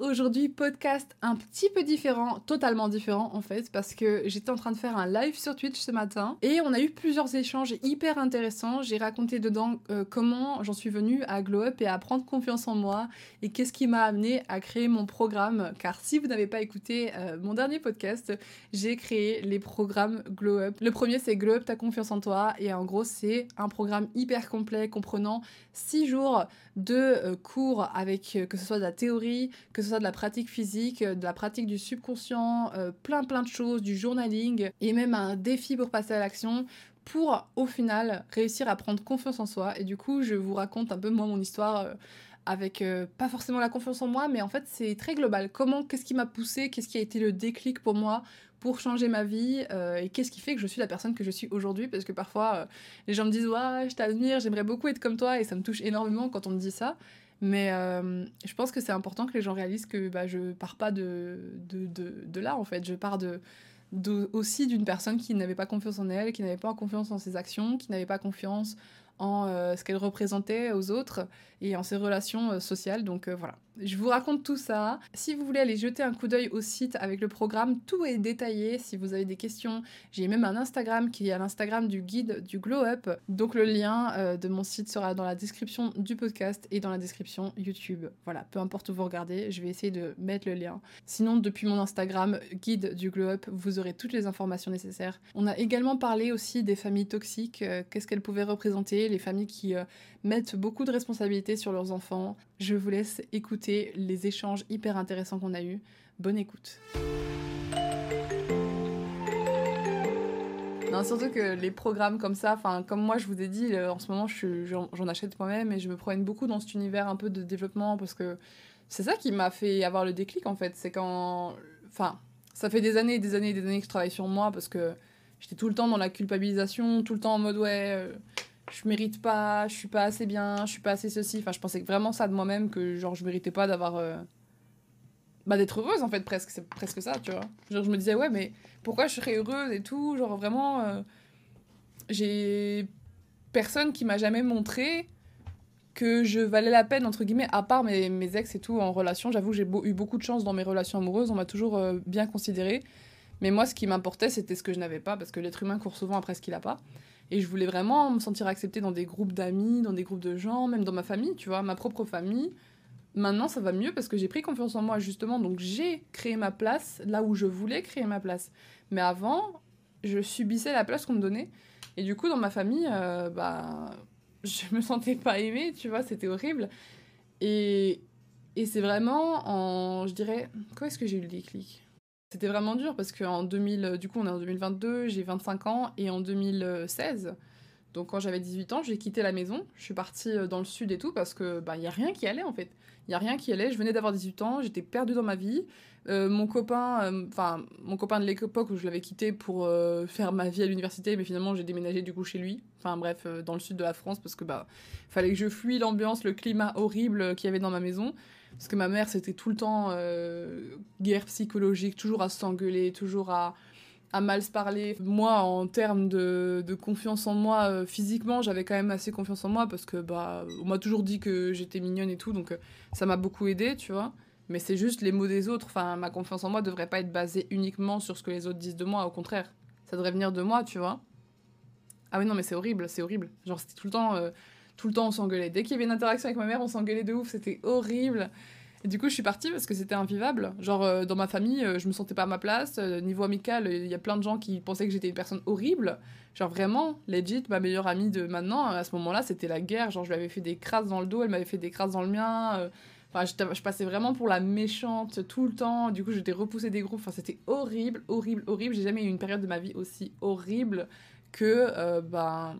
Aujourd'hui, podcast un petit peu différent, totalement différent en fait, parce que j'étais en train de faire un live sur Twitch ce matin et on a eu plusieurs échanges hyper intéressants. J'ai raconté dedans euh, comment j'en suis venue à Glow Up et à prendre confiance en moi et qu'est-ce qui m'a amené à créer mon programme. Car si vous n'avez pas écouté euh, mon dernier podcast, j'ai créé les programmes Glow Up. Le premier, c'est Glow Up ta confiance en toi et en gros, c'est un programme hyper complet comprenant 6 jours de euh, cours avec que ce soit de la théorie, que ce soit de la pratique physique, de la pratique du subconscient, euh, plein plein de choses, du journaling et même un défi pour passer à l'action pour au final réussir à prendre confiance en soi. Et du coup, je vous raconte un peu moi mon histoire euh, avec euh, pas forcément la confiance en moi, mais en fait c'est très global. Comment, qu'est-ce qui m'a poussé, qu'est-ce qui a été le déclic pour moi pour changer ma vie et qu'est-ce qui fait que je suis la personne que je suis aujourd'hui? Parce que parfois les gens me disent ouais je t'admire j'aimerais beaucoup être comme toi et ça me touche énormément quand on me dit ça mais euh, je pense que c'est important que les gens réalisent que bah, je pars pas de, de, de, là, en fait. Je pars de, aussi d'une personne qui n'avait pas confiance en elle, qui n'avait pas confiance en ses actions, qui n'avait pas confiance en euh, ce qu'elle représentait aux autres et en ses relations euh, sociales. Donc voilà, je vous raconte tout ça. Si vous voulez aller jeter un coup d'œil au site avec le programme, tout est détaillé. Si vous avez des questions, j'ai même un Instagram qui est l'Instagram du guide du Glow Up. Donc le lien de mon site sera dans la description du podcast et dans la description YouTube. Voilà, peu importe où vous regardez, je vais essayer de mettre le lien. Sinon, depuis mon Instagram, guide du Glow Up, vous aurez toutes les informations nécessaires. On a également parlé aussi des familles toxiques, qu'est-ce qu'elles pouvaient représenter, les familles qui mettent beaucoup de responsabilités sur leurs enfants. Je vous laisse écouter les échanges hyper intéressants qu'on a eus. Bonne écoute. Non, surtout que les programmes comme ça, comme moi je vous ai dit, en ce moment j'en achète moi-même et je me promène beaucoup dans cet univers un peu de développement parce que c'est ça qui m'a fait avoir le déclic en fait. C'est quand, enfin, ça fait des années et des années et des années que je travaille sur moi parce que j'étais tout le temps dans la culpabilisation, tout le temps en mode ouais, euh, je mérite pas, je suis pas assez bien, je suis pas assez ceci. Enfin, je pensais vraiment ça de moi-même que genre je méritais pas d'avoir euh, bah d'être heureuse en fait presque, c'est presque ça, tu vois. Genre je me disais ouais, mais pourquoi je serais heureuse et tout, genre vraiment euh, j'ai personne qui m'a jamais montré que je valais la peine entre guillemets à part mes, mes ex et tout en relation, j'avoue j'ai eu beaucoup de chance dans mes relations amoureuses, on m'a toujours euh, bien considérée. Mais moi ce qui m'importait, c'était ce que je n'avais pas parce que l'être humain court souvent après ce qu'il a pas. Et je voulais vraiment me sentir acceptée dans des groupes d'amis, dans des groupes de gens, même dans ma famille, tu vois, ma propre famille. Maintenant, ça va mieux parce que j'ai pris confiance en moi, justement. Donc, j'ai créé ma place là où je voulais créer ma place. Mais avant, je subissais la place qu'on me donnait. Et du coup, dans ma famille, euh, bah, je me sentais pas aimée, tu vois, c'était horrible. Et, et c'est vraiment en, je dirais, quoi est-ce que j'ai eu le déclic? C'était vraiment dur parce qu'en 2000, du coup, on est en 2022, j'ai 25 ans et en 2016, donc quand j'avais 18 ans, j'ai quitté la maison. Je suis partie euh, dans le sud et tout parce que bah y a rien qui allait en fait. Il y a rien qui allait. Je venais d'avoir 18 ans, j'étais perdue dans ma vie. Euh, mon copain, euh, enfin mon copain de l'époque où je l'avais quitté pour faire ma vie à l'université, mais finalement j'ai déménagé du coup chez lui. Enfin bref, dans le sud de la France parce que bah fallait que je fuis l'ambiance, le climat horrible qu'il y avait dans ma maison. Parce que ma mère, c'était tout le temps euh, guerre psychologique, toujours à s'engueuler, toujours à, mal se parler. Moi, en termes de, de confiance en moi, euh, physiquement, j'avais quand même assez confiance en moi parce que bah, on m'a toujours dit que j'étais mignonne et tout, donc euh, ça m'a beaucoup aidé, tu vois. Mais c'est juste les mots des autres. Enfin, ma confiance en moi devrait pas être basée uniquement sur ce que les autres disent de moi, au contraire. Ça devrait venir de moi, tu vois. Ah oui, non, mais c'est horrible, c'est horrible. Genre, c'était tout le temps tout le temps on s'engueulait. Dès qu'il y avait une interaction avec ma mère, on s'engueulait de ouf, c'était horrible. Et du coup, je suis partie parce que c'était invivable. Genre, euh, dans ma famille, euh, je me sentais pas à ma place. Euh, niveau amical, il y a plein de gens qui pensaient que j'étais une personne horrible. Genre, vraiment, legit, ma meilleure amie de maintenant, à ce moment-là, c'était la guerre. Genre, je lui avais fait des crasses dans le dos, elle m'avait fait des crasses dans le mien. Enfin, je, passais vraiment pour la méchante tout le temps. Du coup, j'étais repoussée des groupes. Enfin, c'était horrible, horrible, horrible. J'ai jamais eu une période de ma vie aussi horrible que, ben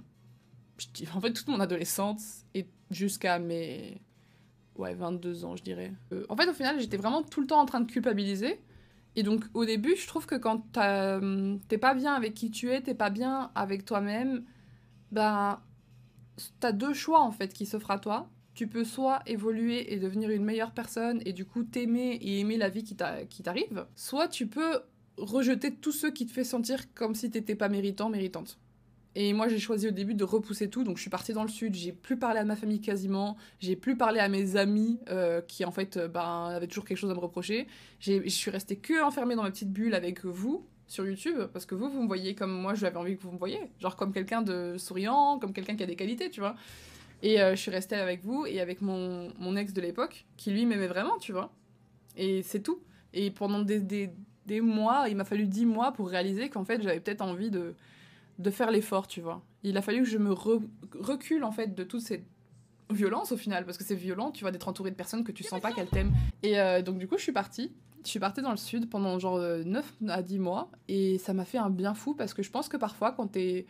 en fait, toute mon adolescence et jusqu'à mes ouais, 22 ans, je dirais. Euh, en fait, au final, j'étais vraiment tout le temps en train de culpabiliser. Et donc, au début, je trouve que quand t'es pas bien avec qui tu es, t'es pas bien avec toi-même, ben, t'as deux choix, en fait, qui s'offrent à toi. Tu peux soit évoluer et devenir une meilleure personne et du coup t'aimer et aimer la vie qui t'arrive, soit tu peux rejeter tous ceux qui te font sentir comme si t'étais pas méritant, méritante. Et moi, j'ai choisi au début de repousser tout. Donc, je suis partie dans le sud. J'ai plus parlé à ma famille quasiment. J'ai plus parlé à mes amis euh, qui, en fait, euh, ben, avaient toujours quelque chose à me reprocher. Je suis restée que enfermée dans ma petite bulle avec vous sur YouTube. Parce que vous, vous me voyez comme moi, j'avais envie que vous me voyiez. Genre comme quelqu'un de souriant, comme quelqu'un qui a des qualités, tu vois. Et euh, je suis restée avec vous et avec mon, mon ex de l'époque, qui lui m'aimait vraiment, tu vois. Et c'est tout. Et pendant des, des, des mois, il m'a fallu dix mois pour réaliser qu'en fait, j'avais peut-être envie de de faire l'effort, tu vois. Il a fallu que je me recule, en fait, de toute cette violence, au final, parce que c'est violent, tu vois, d'être entouré de personnes que tu sens pas qu'elles t'aiment. Et euh, donc, du coup, je suis partie. Je suis partie dans le sud pendant genre 9 euh, à 10 mois, et ça m'a fait un bien fou, parce que je pense que parfois, quand t'es...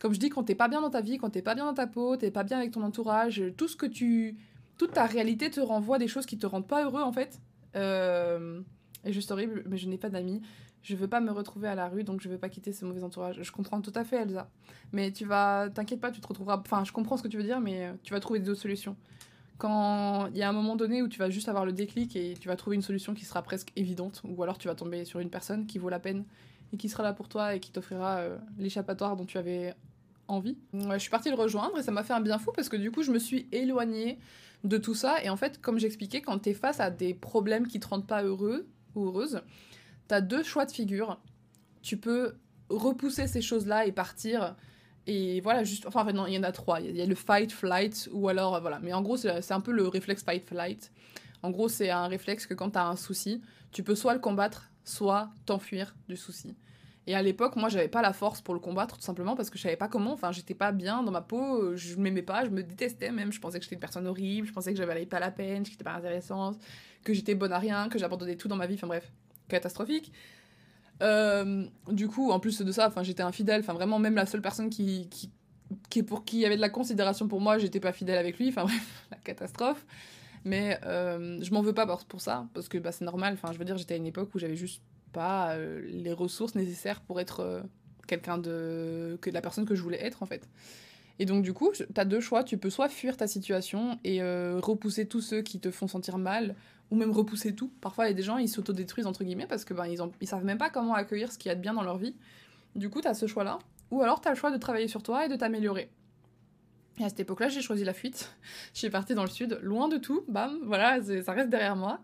Comme je dis, quand t'es pas bien dans ta vie, quand t'es pas bien dans ta peau, t'es pas bien avec ton entourage, tout ce que tu... Toute ta réalité te renvoie des choses qui te rendent pas heureux, en fait. Euh... Et juste horrible, mais je n'ai pas d'amis je veux pas me retrouver à la rue, donc je veux pas quitter ce mauvais entourage. Je comprends tout à fait, Elsa. Mais tu vas, t'inquiète pas, tu te retrouveras. Enfin, je comprends ce que tu veux dire, mais euh, tu vas trouver d'autres solutions. Quand il y a un moment donné où tu vas juste avoir le déclic et tu vas trouver une solution qui sera presque évidente, ou alors tu vas tomber sur une personne qui vaut la peine et qui sera là pour toi et qui t'offrira euh, l'échappatoire dont tu avais envie. je suis partie le rejoindre et ça m'a fait un bien fou parce que du coup, je me suis éloignée de tout ça. Et en fait, comme j'expliquais, quand tu es face à des problèmes qui te rendent pas heureux ou heureuse, t'as deux choix de figure. Tu peux repousser ces choses-là et partir. Et voilà, juste. Enfin, non, il y en a trois. Il y a le fight, flight, ou alors. Euh, voilà. Mais en gros, c'est un peu le réflexe fight, flight. En gros, c'est un réflexe que quand t'as un souci, tu peux soit le combattre, soit t'enfuir du souci. Et à l'époque, moi, j'avais pas la force pour le combattre, tout simplement parce que je savais pas comment. Enfin, j'étais pas bien dans ma peau, je m'aimais pas, je me détestais même. Je pensais que j'étais une personne horrible, je pensais que j'avais pas la peine, que j'étais pas intéressante, que j'étais bonne à rien, que j'abandonnais tout dans ma vie. Enfin, bref catastrophique. Euh, du coup, en plus de ça, j'étais infidèle. Enfin, vraiment, même la seule personne qui, qui, qui, pour qui avait de la considération pour moi, j'étais pas fidèle avec lui. Enfin, bref, la catastrophe. Mais euh, je m'en veux pas pour, ça, parce que bah, c'est normal. Enfin, je veux dire, j'étais à une époque où j'avais juste pas euh, les ressources nécessaires pour être quelqu'un de. que la personne que je voulais être, en fait. Et donc, du coup, tu as deux choix. Tu peux soit fuir ta situation et repousser tous ceux qui te font sentir mal, ou même repousser tout. Parfois, il y a des gens, ils s'autodétruisent, entre guillemets, parce que ben, ils, ont, ils savent même pas comment accueillir ce qu'il y a de bien dans leur vie. Du coup, tu as ce choix-là. Ou alors, tu as le choix de travailler sur toi et de t'améliorer. Et à cette époque-là, j'ai choisi la fuite. je suis partie dans le sud, loin de tout, bam, voilà, ça reste derrière moi.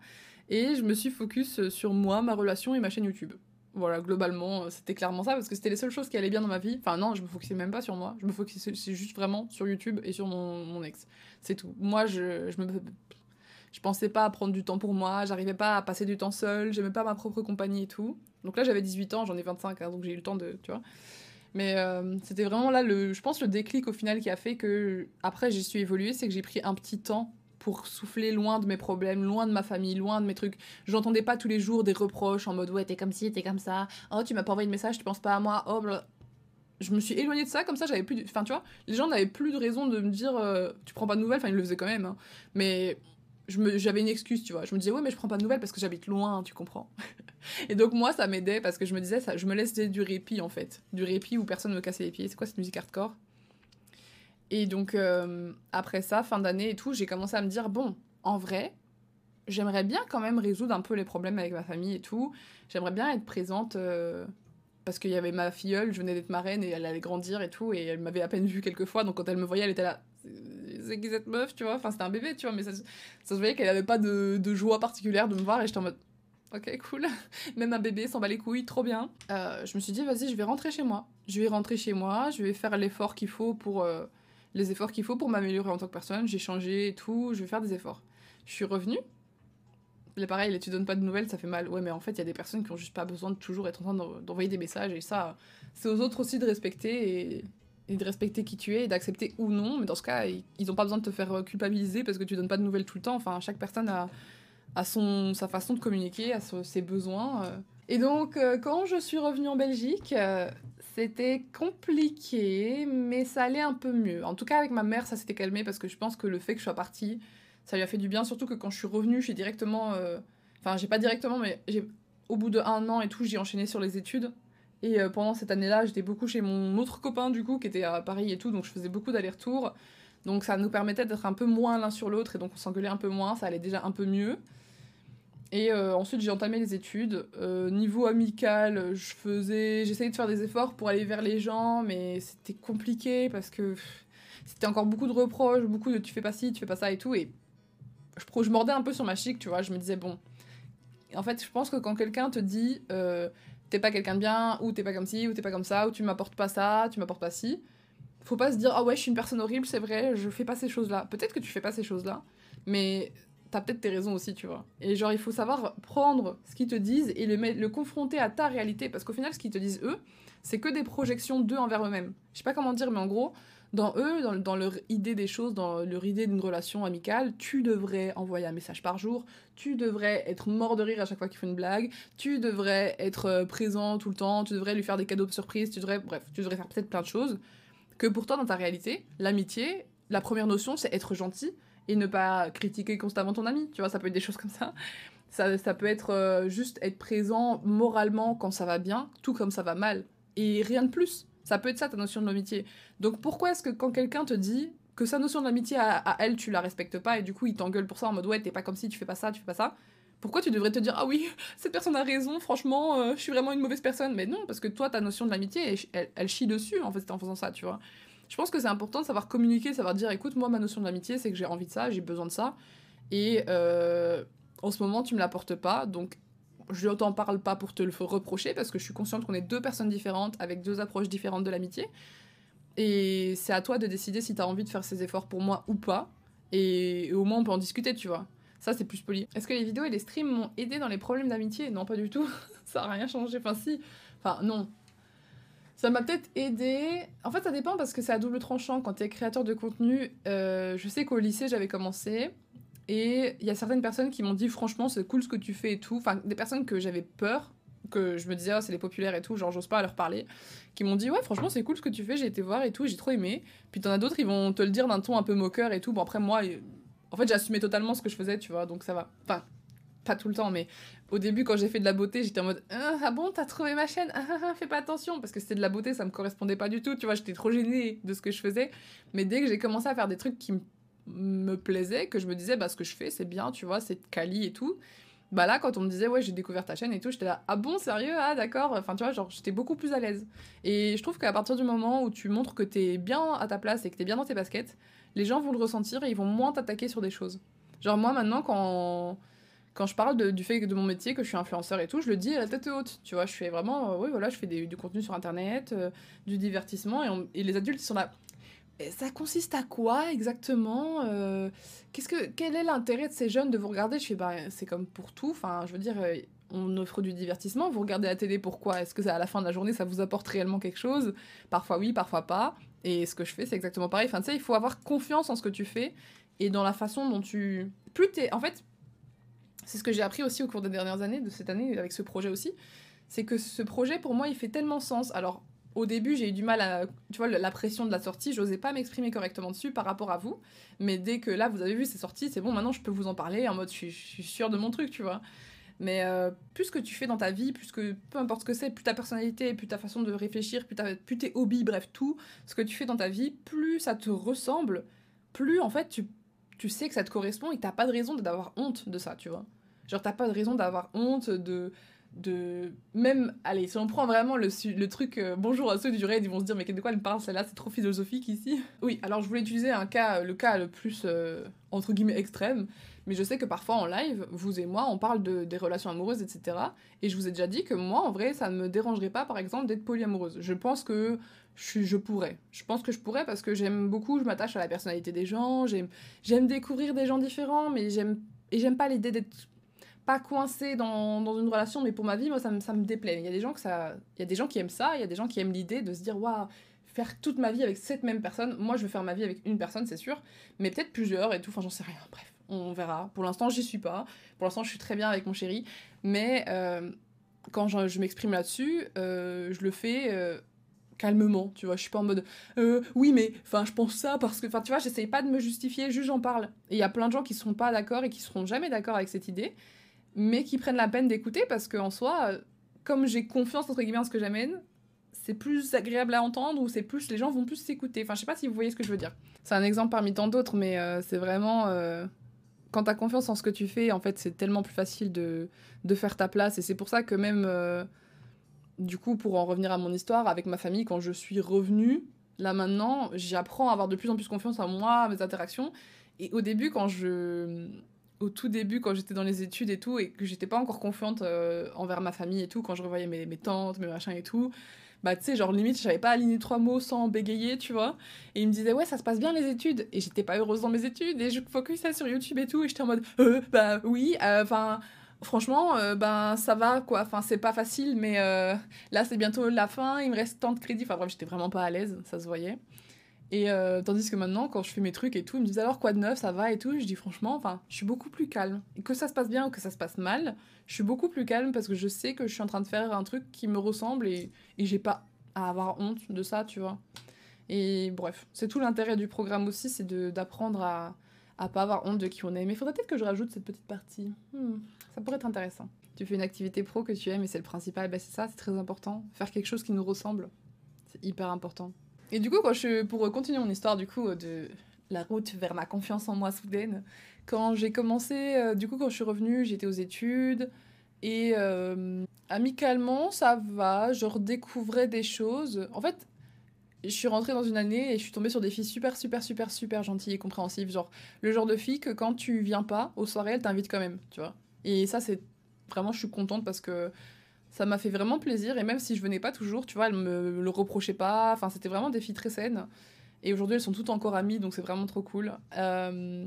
Et je me suis focus sur moi, ma relation et ma chaîne YouTube. Voilà, globalement, c'était clairement ça, parce que c'était les seules choses qui allaient bien dans ma vie. Enfin, non, je me focusais même pas sur moi. Je me focusais juste vraiment sur YouTube et sur mon, mon ex. C'est tout. Moi, je, je me je pensais pas à prendre du temps pour moi, j'arrivais pas à passer du temps seul, j'aimais pas ma propre compagnie et tout. Donc là, j'avais 18 ans, j'en ai 25, hein, donc j'ai eu le temps de, tu vois. Mais euh, c'était vraiment là, le, je pense, le déclic au final qui a fait que, après, j'ai su évoluer, c'est que j'ai pris un petit temps pour souffler loin de mes problèmes, loin de ma famille, loin de mes trucs. J'entendais pas tous les jours des reproches en mode ouais, t'es comme ci, t'es comme ça, oh, tu m'as pas envoyé de message, tu penses pas à moi, oh, Je me suis éloignée de ça, comme ça, j'avais plus. Enfin, tu vois, les gens n'avaient plus de raison de me dire euh, tu prends pas de nouvelles, enfin, ils le faisaient quand même, hein. mais j'avais une excuse, tu vois. Je me disais, ouais, mais je prends pas de nouvelles parce que j'habite loin, tu comprends. et donc, moi, ça m'aidait parce que je me disais, ça, je me laissais du répit, en fait. Du répit où personne ne me cassait les pieds. C'est quoi cette musique hardcore? Et donc, euh, après ça, fin d'année et tout, j'ai commencé à me dire, bon, en vrai, j'aimerais bien quand même résoudre un peu les problèmes avec ma famille et tout. J'aimerais bien être présente. Euh, parce qu'il y avait ma filleule, je venais d'être marraine et elle allait grandir et tout, et elle m'avait à peine vue quelques fois, donc quand elle me voyait, elle était là, c'est qui cette meuf, tu vois. Enfin, c'était un bébé, tu vois, mais ça, se voyait qu'elle avait pas de, joie particulière de me voir et j'étais en mode. Ok, cool. Même un bébé s'en bat les couilles, trop bien. Euh, je me suis dit, vas-y, je vais rentrer chez moi. Je vais rentrer chez moi, je vais faire l'effort qu'il faut pour. Euh, les efforts qu'il faut pour m'améliorer en tant que personne. J'ai changé et tout, je vais faire des efforts. Je suis revenue. Là, pareil, là, tu donnes pas de nouvelles, ça fait mal. Ouais, mais en fait, il y a des personnes qui ont juste pas besoin de toujours être en train d'envoyer des messages et ça, c'est aux autres aussi de respecter et et de respecter qui tu es et d'accepter ou non. Mais dans ce cas, ils n'ont pas besoin de te faire culpabiliser parce que tu donnes pas de nouvelles tout le temps. Enfin, chaque personne a, a son, sa façon de communiquer, a ses besoins. Euh. Et donc, euh, quand je suis revenue en Belgique, euh, c'était compliqué, mais ça allait un peu mieux. En tout cas, avec ma mère, ça s'était calmé parce que je pense que le fait que je sois partie, ça lui a fait du bien. Surtout que quand je suis revenue, j'ai directement. Enfin, j'ai pas directement, mais au bout de un an et tout, j'ai enchaîné sur les études. Et euh, pendant cette année-là, j'étais beaucoup chez mon autre copain, du coup, qui était à Paris et tout, donc je faisais beaucoup d'allers-retours. Donc ça nous permettait d'être un peu moins l'un sur l'autre, et donc on s'engueulait un peu moins, ça allait déjà un peu mieux. Et euh, ensuite, j'ai entamé les études. Euh, niveau amical, je faisais, j'essayais de faire des efforts pour aller vers les gens, mais c'était compliqué parce que c'était encore beaucoup de reproches, beaucoup de tu fais pas ci, tu fais pas ça et tout. Et je, mordais un peu sur ma chic, tu vois. Je me disais, bon. En fait, je pense que quand quelqu'un te dit t'es pas quelqu'un de bien, ou t'es pas comme ci, ou t'es pas comme ça, ou tu m'apportes pas ça, tu m'apportes pas ci, faut pas se dire, ah ouais, je suis une personne horrible, c'est vrai, je fais pas ces choses-là. Peut-être que tu fais pas ces choses-là, mais t'as peut-être tes raisons aussi, tu vois. Et genre, il faut savoir prendre ce qu'ils te disent et le, le confronter à ta réalité. Parce qu'au final, ce qu'ils te disent, eux, c'est que des projections d'eux envers eux-mêmes. Je sais pas comment dire, mais en gros, dans eux, dans, leur idée des choses, dans leur idée d'une relation amicale, tu devrais envoyer un message par jour, tu devrais être mort de rire à chaque fois qu'il fait une blague, tu devrais être euh, présent tout le temps, tu devrais lui faire des cadeaux de surprise, tu devrais, bref, tu devrais faire peut-être plein de choses. Que pourtant, dans ta réalité, l'amitié, la première notion, c'est être gentil, et ne pas critiquer constamment ton ami. Tu vois, ça peut être des choses comme ça. Ça, ça peut être euh, juste être présent moralement quand ça va bien, tout comme ça va mal. Et rien de plus. Ça peut être ça ta notion de l'amitié. Donc pourquoi est-ce que quand quelqu'un te dit que sa notion de l'amitié à, elle, tu la respectes pas et du coup il t'engueule pour ça en mode ouais, t'es pas comme si, tu fais pas ça, tu fais pas ça pourquoi tu devrais te dire ah oui cette personne a raison franchement euh, je suis vraiment une mauvaise personne mais non parce que toi ta notion de l'amitié elle, elle, chie dessus en fait en faisant ça tu vois je pense que c'est important de savoir communiquer, savoir dire écoute, moi, ma notion de l'amitié, c'est que j'ai envie de ça, j'ai besoin de ça. Et euh, en ce moment, tu me l'apportes pas. Donc, je t'en parle pas pour te le reprocher, parce que je suis consciente qu'on est deux personnes différentes, avec deux approches différentes de l'amitié. Et c'est à toi de décider si tu as envie de faire ces efforts pour moi ou pas. Et, au moins, on peut en discuter, tu vois. Ça, c'est plus poli. Est-ce que les vidéos et les streams m'ont aidé dans les problèmes d'amitié? Non, pas du tout. ça a rien changé. Enfin, si. Enfin, non. Ça m'a peut-être aidé. En fait, ça dépend parce que c'est à double tranchant. Quand tu es créateur de contenu, euh, je sais qu'au lycée, j'avais commencé. Et il y a certaines personnes qui m'ont dit, franchement, c'est cool ce que tu fais et tout. Enfin, des personnes que j'avais peur, que je me disais, oh, c'est les populaires et tout, genre, j'ose pas leur parler. Qui m'ont dit, ouais, franchement, c'est cool ce que tu fais, j'ai été voir et tout, j'ai trop aimé. Puis t'en as d'autres, ils vont te le dire d'un ton un peu moqueur et tout. Bon, après, moi, en fait, j'assumais totalement ce que je faisais, tu vois, donc ça va. Enfin, pas tout le temps, mais au début, quand j'ai fait de la beauté, j'étais en mode ah, ah bon, t'as trouvé ma chaîne? Ah, ah, Fais pas attention, parce que c'était de la beauté, ça me correspondait pas du tout, tu vois, j'étais trop gênée de ce que je faisais. Mais dès que j'ai commencé à faire des trucs qui me plaisaient, que je me disais, bah ce que je fais, c'est bien, tu vois, c'est quali et tout. Bah là, quand on me disait, ouais, j'ai découvert ta chaîne et tout, j'étais là, ah bon, sérieux? Ah d'accord. Enfin, tu vois, genre, j'étais beaucoup plus à l'aise. Et je trouve qu'à partir du moment où tu montres que t'es bien à ta place et que t'es bien dans tes baskets, les gens vont le ressentir et ils vont moins t'attaquer sur des choses. Genre, moi, maintenant, quand quand je parle du fait de mon métier, que je suis influenceur et tout, je le dis à la tête haute. Tu vois, je fais vraiment, euh, oui, voilà, je fais du contenu sur Internet, euh, du divertissement, et, et, les adultes ils sont là. Ça consiste à quoi exactement euh, Qu'est-ce que quel est l'intérêt de ces jeunes de vous regarder? Je fais bah c'est comme pour tout. Enfin, je veux dire, on offre du divertissement. Vous regardez la télé pourquoi? Est-ce que à la fin de la journée ça vous apporte réellement quelque chose? Parfois oui, parfois pas. Et ce que je fais, c'est exactement pareil. Enfin, tu sais, il faut avoir confiance en ce que tu fais et dans la façon dont tu. Plus t'es. En fait, c'est ce que j'ai appris aussi au cours des dernières années, de cette année, avec ce projet aussi. C'est que ce projet, pour moi, il fait tellement sens. Alors, au début, j'ai eu du mal à. Tu vois, la pression de la sortie, j'osais pas m'exprimer correctement dessus par rapport à vous. Mais dès que là, vous avez vu, c'est sorti, c'est bon, maintenant je peux vous en parler en mode je suis, je sûre de mon truc, tu vois. Mais euh, plus que tu fais dans ta vie, plus que peu importe ce que c'est, plus ta personnalité, plus ta façon de réfléchir, plus, plus tes hobbies, bref, tout ce que tu fais dans ta vie, plus ça te ressemble, plus en fait tu, tu sais que ça te correspond et que t'as pas de raison d'avoir honte de ça, tu vois. Genre, t'as pas de raison d'avoir honte de. De même, allez, si on prend vraiment le, truc euh, bonjour à ceux du raid, ils vont se dire, mais de quoi elle me parle celle-là, c'est trop philosophique ici. Oui, alors je voulais utiliser un cas, le cas le plus euh, entre guillemets extrême, mais je sais que parfois en live, vous et moi, on parle de, des relations amoureuses, etc. Et je vous ai déjà dit que moi, en vrai, ça ne me dérangerait pas, par exemple, d'être polyamoureuse. Je pense que je, je, pourrais. Je pense que je pourrais parce que j'aime beaucoup, je m'attache à la personnalité des gens, j'aime découvrir des gens différents, mais j'aime et j'aime pas l'idée d'être pas coincé dans, dans, une relation, mais pour ma vie, moi, ça, me, ça me déplaît. Il y, a des gens que ça, il y a des gens qui aiment ça, il y a des gens qui aiment l'idée de se dire, waouh, faire toute ma vie avec cette même personne. Moi, je veux faire ma vie avec une personne, c'est sûr, mais peut-être plusieurs et tout, enfin, j'en sais rien. Bref, on verra. Pour l'instant, j'y suis pas. Pour l'instant, je suis très bien avec mon chéri, mais euh, quand je, m'exprime là-dessus, euh, je le fais. Euh, calmement, tu vois, je suis pas en mode oui mais enfin je pense ça parce que enfin tu vois, j'essaye pas de me justifier, juste j'en parle. Et il y a plein de gens qui sont pas d'accord et qui seront jamais d'accord avec cette idée mais qui prennent la peine d'écouter parce qu'en soi, comme j'ai confiance entre guillemets en ce que j'amène, c'est plus agréable à entendre ou c'est plus les gens vont plus s'écouter. Enfin, je sais pas si vous voyez ce que je veux dire. C'est un exemple parmi tant d'autres, mais euh, c'est vraiment euh, quand tu as confiance en ce que tu fais, en fait, c'est tellement plus facile de, de faire ta place. Et c'est pour ça que même, euh, du coup, pour en revenir à mon histoire, avec ma famille, quand je suis revenue, là maintenant, j'apprends à avoir de plus en plus confiance en moi, mes interactions. Et au début, quand je. Au tout début, quand j'étais dans les études et tout, et que j'étais pas encore confiante euh, envers ma famille et tout, quand je revoyais mes, tantes, mes machins et tout, bah tu sais genre limite je pas aligner trois mots sans bégayer tu vois. Et il me disait ouais ça se passe bien les études. Et j'étais pas heureuse dans mes études et je focusais sur YouTube et tout et j'étais en mode euh, bah oui euh, enfin franchement ben ça va quoi. Enfin c'est pas facile mais là c'est bientôt la fin il me reste tant de crédits. Enfin bref j'étais vraiment pas à l'aise ça se voyait et euh, tandis que maintenant, quand je fais mes trucs et tout, ils me disent alors quoi de neuf, ça va et tout? Je dis franchement, enfin, je suis beaucoup plus calme. Que ça se passe bien ou que ça se passe mal, je suis beaucoup plus calme parce que je sais que je suis en train de faire un truc qui me ressemble et, et j'ai pas à avoir honte de ça, tu vois. Et bref, c'est tout l'intérêt du programme aussi, c'est d'apprendre à, à pas avoir honte de qui on est. Mais faudrait peut-être que je rajoute cette petite partie. Hmm, ça pourrait être intéressant. Tu fais une activité pro que tu aimes et c'est le principal, ben c'est ça, c'est très important. Faire quelque chose qui nous ressemble, c'est hyper important. Et du coup, quand je, pour continuer mon histoire du coup de la route vers ma confiance en moi soudaine, quand j'ai commencé, euh, du coup quand je suis revenue, j'étais aux études et euh, amicalement ça va, je redécouvrais des choses. En fait, je suis rentrée dans une année et je suis tombée sur des filles super super super super gentilles et compréhensives, genre le genre de fille que quand tu viens pas aux soirées, elle t'invite quand même, tu vois. Et ça c'est vraiment je suis contente parce que ça m'a fait vraiment plaisir. Et même si je venais pas toujours, tu vois, elles me le reprochaient pas. Enfin, c'était vraiment des filles très saines. Et aujourd'hui, elles sont toutes encore amies, donc c'est vraiment trop cool. Euh,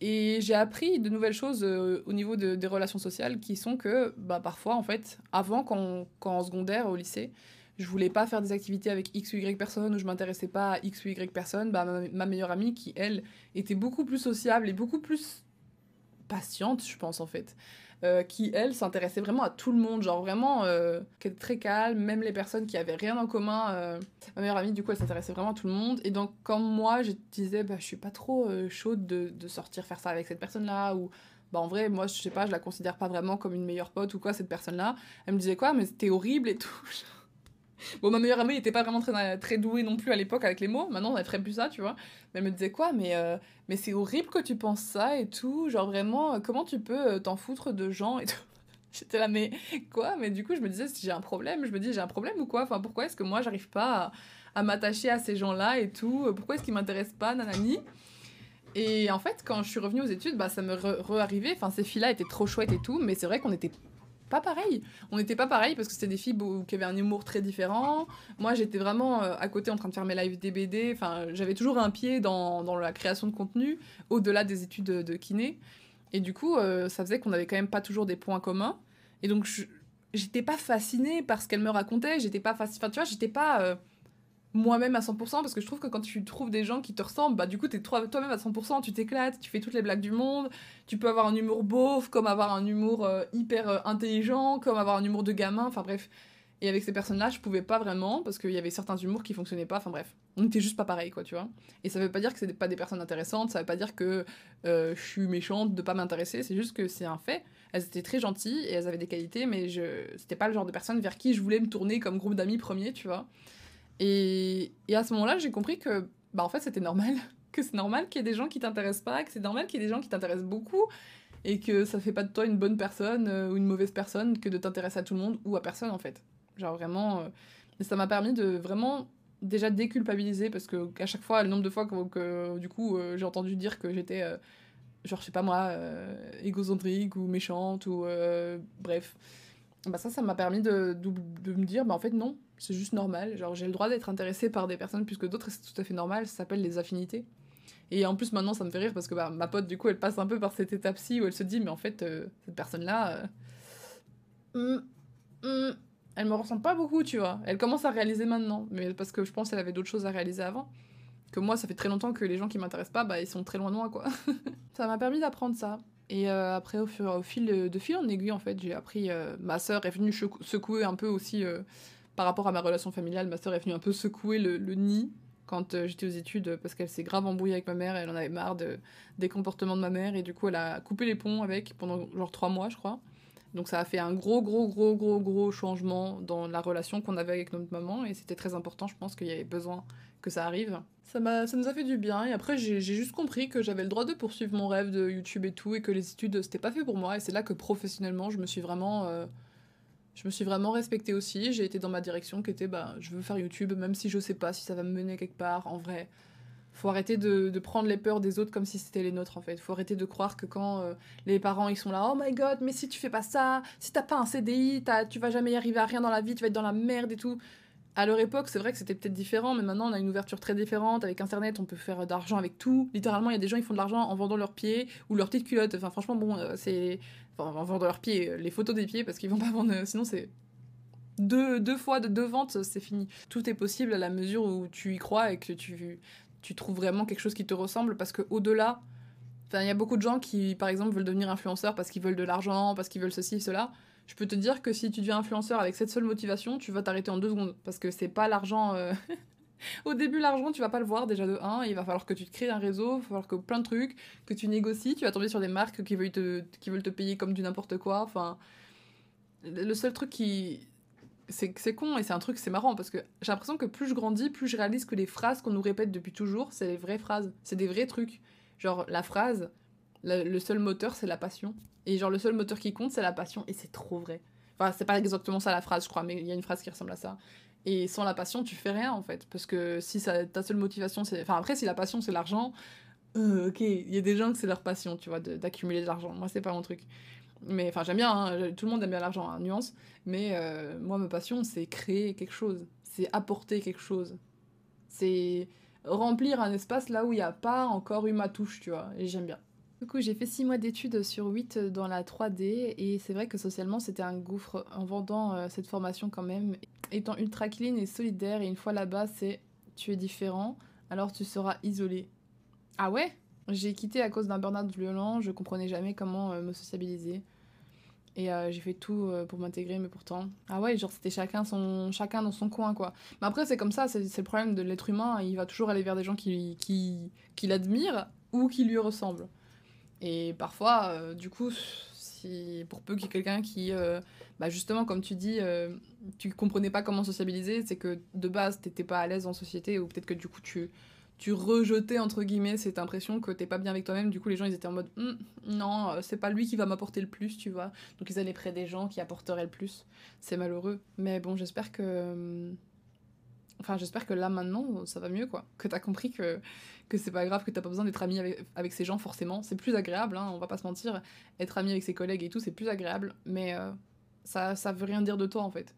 et j'ai appris de nouvelles choses euh, au niveau de, des relations sociales qui sont que bah, parfois, en fait, avant, quand, quand en secondaire, au lycée, je voulais pas faire des activités avec X ou Y personnes ou je m'intéressais pas à X ou Y personnes, bah, ma meilleure amie, qui elle était beaucoup plus sociable et beaucoup plus patiente, je pense en fait, euh, qui elle s'intéressait vraiment à tout le monde, genre vraiment, euh, qui était très calme, même les personnes qui avaient rien en commun. euh, ma meilleure amie, du coup, elle s'intéressait vraiment à tout le monde. Et donc, comme moi, je disais, bah, je suis pas trop chaude de, de sortir faire ça avec cette personne-là, ou bah, en vrai, moi, je sais pas, je la considère pas vraiment comme une meilleure pote ou quoi, cette personne-là. Elle me disait quoi, mais c'était horrible et tout. Bon, ma meilleure amie n'était pas vraiment très, très douée non plus à l'époque avec les mots. Maintenant, elle ferait plus ça, tu vois. Mais elle me disait quoi Mais, euh, mais c'est horrible que tu penses ça et tout. Genre vraiment, euh, comment tu peux euh, t'en foutre de gens et tout? J'étais là, mais quoi? Mais du coup, je me disais, si j'ai un problème, je me dis, j'ai un problème ou quoi? Enfin, pourquoi est-ce que moi, j'arrive pas à, à m'attacher à ces gens-là et tout? Pourquoi est-ce qu'ils m'intéressent pas, nanani? Et en fait, quand je suis revenue aux études, bah, ça me re- re-arrivait. Enfin, ces filles-là étaient trop chouettes et tout, mais c'est vrai qu'on était pas pareil. On n'était pas pareil parce que c'était des filles qui avaient un humour très différent. Moi, j'étais vraiment euh, à côté en train de faire mes lives DBD. Enfin, j'avais toujours un pied dans, dans la création de contenu, au-delà des études de, kiné. Et du coup, euh, ça faisait qu'on avait quand même pas toujours des points communs. Et donc, j'étais pas fascinée par ce qu'elle me racontait. J'étais pas fascinée. Enfin, tu vois, j'étais pas. euh, moi-même à 100% parce que je trouve que quand tu trouves des gens qui te ressemblent, bah du coup t'es toi- toi-même à 100%, tu t'éclates, tu fais toutes les blagues du monde, tu peux avoir un humour beauf, comme avoir un humour euh, hyper euh, intelligent, comme avoir un humour de gamin, enfin bref. Et avec ces personnes-là, je pouvais pas vraiment parce qu'il y avait certains humours qui fonctionnaient pas, enfin bref. On était juste pas pareil quoi, tu vois. Et ça veut pas dire que c'est pas des personnes intéressantes, ça veut pas dire que euh, je suis méchante de pas m'intéresser, c'est juste que c'est un fait. Elles étaient très gentilles et elles avaient des qualités, mais je c'était pas le genre de personne vers qui je voulais me tourner comme groupe d'amis premier, tu vois. Et, à ce moment-là, j'ai compris que, bah, en fait, c'était normal. Que c'est normal qu'il y ait des gens qui t'intéressent pas, que c'est normal qu'il y ait des gens qui t'intéressent beaucoup, et que ça fait pas de toi une bonne personne euh, ou une mauvaise personne que de t'intéresser à tout le monde ou à personne, en fait. Genre vraiment. euh, ça m'a permis de vraiment déjà déculpabiliser, parce que à chaque fois, le nombre de fois que, du coup, euh, j'ai entendu dire que j'étais. genre, je sais pas moi, égocentrique ou méchante ou. bref. Bah ça, ça m'a permis de, de, me dire, bah en fait non, c'est juste normal. Genre j'ai le droit d'être intéressée par des personnes plus que d'autres c'est tout à fait normal, ça s'appelle les affinités. Et en plus maintenant ça me fait rire parce que bah, ma pote du coup elle passe un peu par cette étape-ci où elle se dit mais en fait euh, cette personne-là, euh, hum, hum, elle me ressemble pas beaucoup tu vois. Elle commence à réaliser maintenant, mais parce que je pense qu'elle avait d'autres choses à réaliser avant. Que moi ça fait très longtemps que les gens qui m'intéressent pas, bah ils sont très loin de moi quoi. ça m'a permis d'apprendre ça. Et euh, après, au, fil de, fil en aiguille, en fait, j'ai appris. euh, ma sœur est venue secou- secouer un peu aussi euh, par rapport à ma relation familiale. Ma sœur est venue un peu secouer le, nid quand j'étais aux études parce qu'elle s'est grave embrouillée avec ma mère. Elle en avait marre de, des comportements de ma mère et du coup, elle a coupé les ponts avec pendant genre trois mois, je crois. Donc ça a fait un gros, gros, gros, gros, gros changement dans la relation qu'on avait avec notre maman et c'était très important. Je pense qu'il y avait besoin que ça arrive. Ça, m'a, ça nous a fait du bien et après j'ai, juste compris que j'avais le droit de poursuivre mon rêve de YouTube et tout et que les études c'était pas fait pour moi et c'est là que professionnellement je me suis vraiment... Euh, je me suis vraiment respectée aussi. J'ai été dans ma direction qui était bah, je veux faire YouTube, même si je sais pas si ça va me mener quelque part. En vrai, faut arrêter de, prendre les peurs des autres comme si c'était les nôtres en fait. Faut arrêter de croire que quand euh, les parents ils sont là, oh my god, mais si tu fais pas ça, si t'as pas un CDI, tu vas jamais y arriver à rien dans la vie, tu vas être dans la merde et tout. À leur époque, c'est vrai que c'était peut-être différent, mais maintenant on a une ouverture très différente. Avec Internet, on peut faire d'argent avec tout. Littéralement, il y a des gens qui font de l'argent en vendant leurs pieds ou leurs petites culottes. Enfin, franchement, bon, euh, c'est. Enfin, en vendant leurs pieds, euh, les photos des pieds, parce qu'ils vont pas vendre. Sinon, c'est deux, deux, fois de deux ventes, c'est fini. Tout est possible à la mesure où tu y crois et que tu, tu trouves vraiment quelque chose qui te ressemble parce que au-delà, il y a beaucoup de gens qui, par exemple, veulent devenir influenceurs parce qu'ils veulent de l'argent, parce qu'ils veulent ceci, cela. Je peux te dire que si tu deviens influenceur avec cette seule motivation, tu vas t'arrêter en deux secondes parce que c'est pas l'argent. Euh, au début, l'argent, tu vas pas le voir déjà de 1. Il va falloir que tu te crées un réseau, il va falloir que plein de trucs, que tu négocies. Tu vas tomber sur des marques qui veulent te, payer comme du n'importe quoi. Enfin, le seul truc qui c'est con et c'est un truc, c'est marrant parce que j'ai l'impression que plus je grandis, plus je réalise que les phrases qu'on nous répète depuis toujours, c'est les vraies phrases, c'est des vrais trucs. Genre la phrase, le seul moteur, c'est la passion. Et genre le seul moteur qui compte, c'est la passion et c'est trop vrai. Enfin, c'est pas exactement ça la phrase, je crois, mais il y a une phrase qui ressemble à ça. Et sans la passion, tu fais rien en fait. Parce que si ça, ta seule motivation, c'est. Enfin, après, si la passion c'est l'argent, euh, ok, il y a des gens que c'est leur passion, tu vois, d'accumuler de l'argent. Moi, c'est pas mon truc. Mais enfin, j'aime bien, hein, tout le monde aime bien l'argent, hein, nuance. Mais euh, moi, ma passion, c'est créer quelque chose. C'est apporter quelque chose. C'est remplir un espace là où il n'y a pas encore eu ma touche, tu vois. Et j'aime bien. Du coup, j'ai fait 6 mois d'études sur 8 dans la 3D et c'est vrai que socialement c'était un gouffre en vendant euh, cette formation quand même. Étant ultra clean et solidaire et une fois là-bas, c'est tu es différent, alors tu seras isolé. Ah ouais? J'ai quitté à cause d'un burn-out violent, je comprenais jamais comment euh, me sociabiliser. Et euh, j'ai fait tout pour m'intégrer, mais pourtant. Ah ouais, genre c'était chacun, son... chacun dans son coin, quoi. Mais après, c'est comme ça, c'est le problème de l'être humain. Il va toujours aller vers des gens qui, qui, qui l'admirent ou qui lui ressemblent. Et parfois, du coup, si, pour peu qu'il y ait quelqu'un qui, bah justement, comme tu dis, tu comprenais pas comment sociabiliser, c'est que de base, t'étais pas à l'aise en société, ou peut-être que du coup, tu tu rejetais entre guillemets cette impression que t'es pas bien avec toi-même. Du coup, les gens ils étaient en mode hum, non, euh, c'est pas lui qui va m'apporter le plus, tu vois. Donc ils allaient près des gens qui apporteraient le plus. C'est malheureux, mais bon, j'espère que hum, enfin j'espère que là maintenant ça va mieux quoi. Que t'as compris que c'est pas grave, que t'as pas besoin d'être ami avec, avec ces gens forcément. C'est plus agréable, hein, on va pas se mentir. Être ami avec ses collègues et tout, c'est plus agréable, mais euh, ça ça veut rien dire de toi en fait.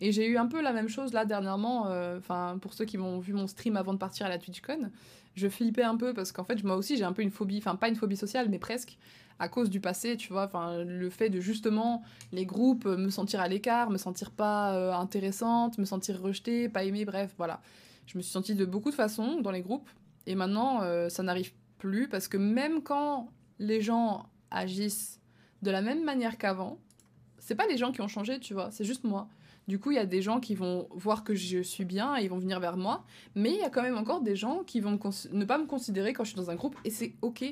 Et j'ai eu un peu la même chose là dernièrement, euh, enfin pour ceux qui m'ont vu mon stream avant de partir à la TwitchCon, je flippais un peu parce qu'en fait moi aussi j'ai un peu une phobie, enfin pas une phobie sociale mais presque, à cause du passé, tu vois, enfin le fait de justement les groupes me sentir à l'écart, me sentir pas euh, intéressante, me sentir rejetée, pas aimée, bref, voilà. Je me suis sentie de beaucoup de façons dans les groupes et maintenant euh, ça n'arrive plus parce que même quand les gens agissent de la même manière qu'avant, c'est pas les gens qui ont changé, tu vois, c'est juste moi. Du coup, il y a des gens qui vont voir que je suis bien et ils vont venir vers moi. Mais il y a quand même encore des gens qui vont ne pas me considérer quand je suis dans un groupe et c'est ok.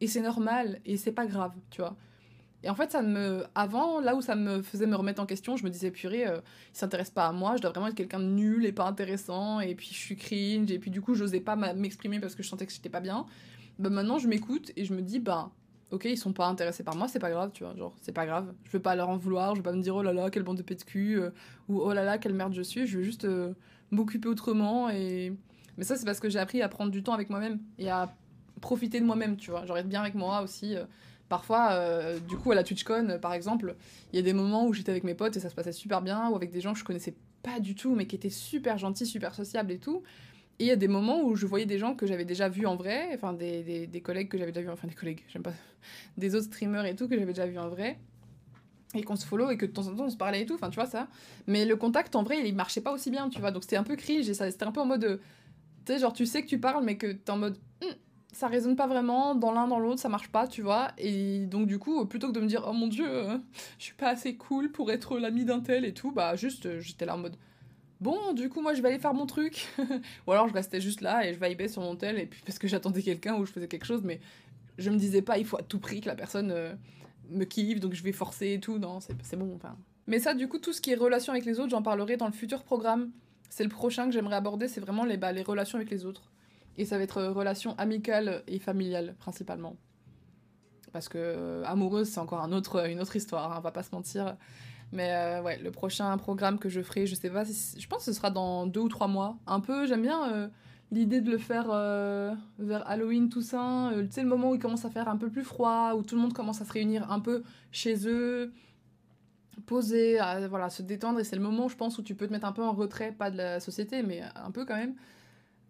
Et c'est normal et c'est pas grave, tu vois. Et en fait, ça me. Avant, là où ça me faisait me remettre en question, je me disais, purée, euh, il s'intéresse pas à moi, je dois vraiment être quelqu'un de nul et pas intéressant, et puis je suis cringe, et puis du coup, j'osais pas m'exprimer parce que je sentais que j'étais pas bien. Bah maintenant, je m'écoute et je me dis, bah, ok, ils sont pas intéressés par moi, c'est pas grave, tu vois, genre, c'est pas grave. Je veux pas leur en vouloir, je vais pas me dire, oh là là, quelle bande de pète cul, euh, ou oh là là, quelle merde je suis, je veux juste euh, m'occuper autrement, et... Mais ça, c'est parce que j'ai appris à prendre du temps avec moi-même, et à profiter de moi-même, tu vois, genre être bien avec moi aussi. Euh. Parfois, du coup, à la TwitchCon, par exemple, il y a des moments où j'étais avec mes potes et ça se passait super bien, ou avec des gens que je connaissais pas du tout, mais qui étaient super gentils, super sociables et tout. Et il y a des moments où je voyais des gens que j'avais déjà vus en vrai, enfin des, des, des collègues que j'avais déjà vus, enfin des collègues, j'aime pas, des autres streamers et tout que j'avais déjà vus en vrai, et qu'on se follow et que de temps en temps on se parlait et tout, enfin tu vois ça. Mais le contact en vrai il marchait pas aussi bien, tu vois, donc c'était un peu cringe et c'était un peu en mode, tu sais, genre tu sais que tu parles mais que t'es en mode, hm, ça résonne pas vraiment, dans l'un dans l'autre ça marche pas, tu vois, et donc du coup plutôt que de me dire, oh mon dieu, je suis pas assez cool pour être l'ami d'un tel et tout, bah juste j'étais là en mode bon, du coup, moi, je vais aller faire mon truc. ou alors, je restais juste là et je vibais sur mon tel, et puis parce que j'attendais quelqu'un ou je faisais quelque chose, mais je me disais pas, il faut à tout prix que la personne euh, me kiffe, donc je vais forcer et tout. Non, c'est bon. Enfin. Mais ça, du coup, tout ce qui est relation avec les autres, j'en parlerai dans le futur programme. C'est le prochain que j'aimerais aborder, c'est vraiment les, bah, les relations avec les autres. Et ça va être relations amicales et familiales, principalement. Parce que euh, amoureuse, c'est encore un autre, une autre histoire, hein, on va pas se mentir. Mais euh, ouais, le prochain programme que je ferai, je sais pas, je pense que ce sera dans deux ou trois mois. Un peu, j'aime bien euh, l'idée de le faire vers Halloween, Toussaint. tu sais, le moment où il commence à faire un peu plus froid, où tout le monde commence à se réunir un peu chez eux, poser, voilà, se détendre. Et c'est le moment, je pense, où tu peux te mettre un peu en retrait, pas de la société, mais un peu quand même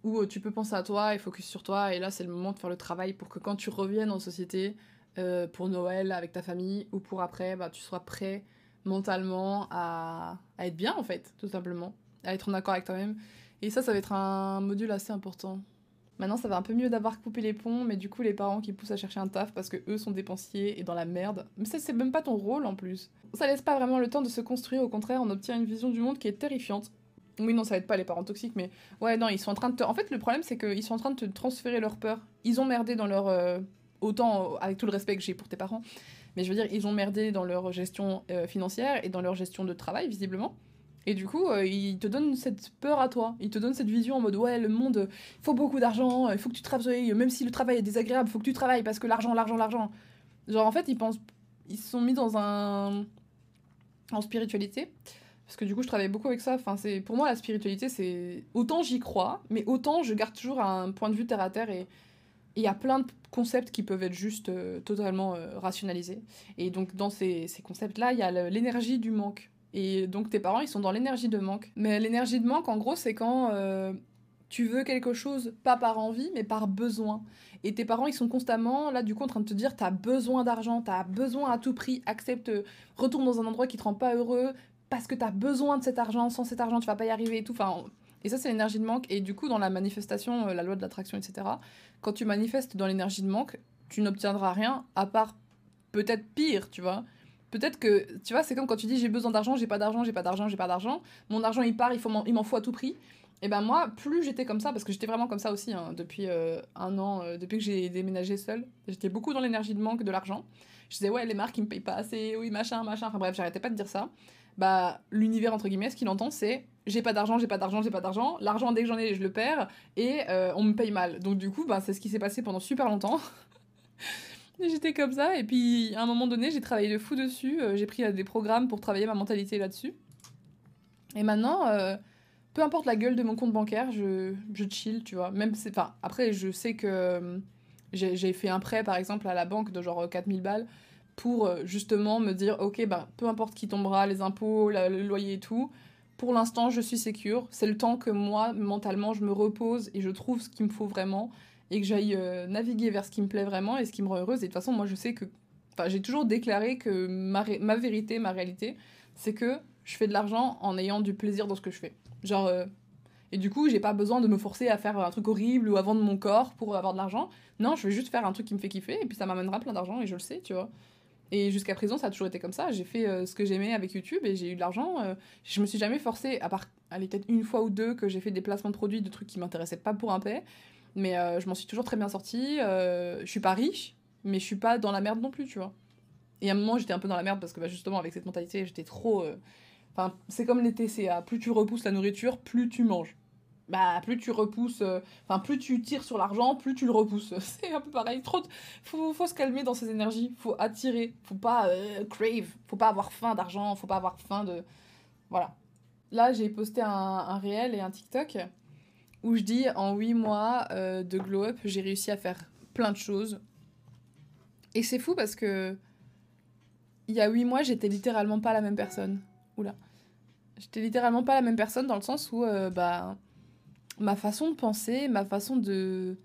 où tu peux penser à toi et focus sur toi. Et là, c'est le moment de faire le travail pour que quand tu reviennes en société, euh, pour Noël avec ta famille ou pour après, bah, tu sois prêt mentalement à, être bien en fait, tout simplement, à être en accord avec toi-même. Et ça, ça va être un module assez important. Maintenant, ça va un peu mieux d'avoir coupé les ponts, mais du coup, les parents qui poussent à chercher un taf parce que eux sont dépensiers et dans la merde. Mais ça, c'est même pas ton rôle en plus. Ça laisse pas vraiment le temps de se construire, au contraire, on obtient une vision du monde qui est terrifiante. Oui, non, ça être pas les parents toxiques, mais ouais, non, ils sont en train de te. En fait, le problème, c'est qu'ils sont en train de te transférer leur peur. Ils ont merdé dans leur. Euh, autant avec tout le respect que j'ai pour tes parents, mais je veux dire, ils ont merdé dans leur gestion euh, financière et dans leur gestion de travail, visiblement. Et du coup, euh, ils te donnent cette peur à toi. Ils te donnent cette vision en mode ouais, le monde, il faut beaucoup d'argent, il faut que tu travailles, même si le travail est désagréable, il faut que tu travailles parce que l'argent, l'argent, l'argent. Genre, en fait, ils pensent. Ils se sont mis dans un. en spiritualité. Parce que du coup, je travaille beaucoup avec ça. Enfin, c'est pour moi la spiritualité, c'est autant j'y crois, mais autant je garde toujours un point de vue terre à terre et il y a plein de concepts qui peuvent être juste euh, totalement euh, rationalisés. Et donc, dans ces, concepts-là, il y a l'énergie du manque. Et donc, tes parents, ils sont dans l'énergie de manque. Mais l'énergie de manque, en gros, c'est quand euh, tu veux quelque chose, pas par envie, mais par besoin. Et tes parents, ils sont constamment, là, du coup, en train de te dire, t'as besoin d'argent, t'as besoin à tout prix, accepte, retourne dans un endroit qui te rend pas heureux, parce que t'as besoin de cet argent, sans cet argent, tu vas pas y arriver et tout. Enfin, et ça, c'est l'énergie de manque. Et du coup, dans la manifestation, la loi de l'attraction, etc., quand tu manifestes dans l'énergie de manque, tu n'obtiendras rien à part peut-être pire, tu vois. Peut-être que, tu vois, c'est comme quand tu dis j'ai besoin d'argent, j'ai pas d'argent, j'ai pas d'argent, j'ai pas d'argent. Mon argent il part, il, faut m'en faut à tout prix. Et ben moi, plus j'étais comme ça, parce que j'étais vraiment comme ça aussi hein, depuis euh, un an, euh, depuis que j'ai déménagé seule, j'étais beaucoup dans l'énergie de manque de l'argent. Je disais ouais, les marques ils me payent pas assez, oui, machin, machin. Enfin bref, j'arrêtais pas de dire ça. Bah, l'univers, entre guillemets, ce qu'il entend, c'est j'ai pas d'argent, j'ai pas d'argent, j'ai pas d'argent. L'argent, dès que j'en ai, je le perds et euh, on me paye mal. Donc, du coup, bah, c'est ce qui s'est passé pendant super longtemps. J'étais comme ça, et puis à un moment donné, j'ai travaillé de fou dessus. Euh, j'ai pris euh, des programmes pour travailler ma mentalité là-dessus. Et maintenant, peu importe la gueule de mon compte bancaire, je, je chill, tu vois. Même enfin, après, je sais que j'ai fait un prêt, par exemple, à la banque de genre 4000 balles pour justement me dire, ok, bah, peu importe qui tombera, les impôts, le loyer et tout, pour l'instant, je suis sécure. C'est le temps que moi, mentalement, je me repose et je trouve ce qu'il me faut vraiment et que j'aille euh, naviguer vers ce qui me plaît vraiment et ce qui me rend heureuse. Et de toute façon, moi, je sais que. Enfin, j'ai toujours déclaré que ma, vérité, ma réalité, c'est que je fais de l'argent en ayant du plaisir dans ce que je fais. Genre. Euh, et du coup, j'ai pas besoin de me forcer à faire un truc horrible ou à vendre mon corps pour avoir de l'argent. Non, je vais juste faire un truc qui me fait kiffer et puis ça m'amènera plein d'argent et je le sais, tu vois. Et jusqu'à présent, ça a toujours été comme ça. J'ai fait euh, ce que j'aimais avec YouTube et j'ai eu de l'argent. Euh, je me suis jamais forcée, à part, aller peut-être une fois ou deux que j'ai fait des placements de produits, de trucs qui m'intéressaient pas pour un paix. Mais euh, je m'en suis toujours très bien sortie. je suis pas riche, mais je suis pas dans la merde non plus, tu vois. Et à un moment, j'étais un peu dans la merde parce que bah, justement, avec cette mentalité, j'étais trop. Enfin, c'est comme les TCA. Plus tu repousses la nourriture, plus tu manges bah plus tu repousses euh, enfin plus tu tires sur l'argent plus tu le repousses. C'est un peu pareil. Trop faut, faut se calmer dans ces énergies. Faut attirer. Faut pas euh, crave. Faut pas avoir faim d'argent. Faut pas avoir faim de voilà. Là j'ai posté un, réel et un TikTok où je dis en 8 mois euh, de glow up j'ai réussi à faire plein de choses. Et c'est fou parce que il y a 8 mois j'étais littéralement pas la même personne. Oula. J'étais littéralement pas la même personne dans le sens où bah ma façon de penser, ma façon de.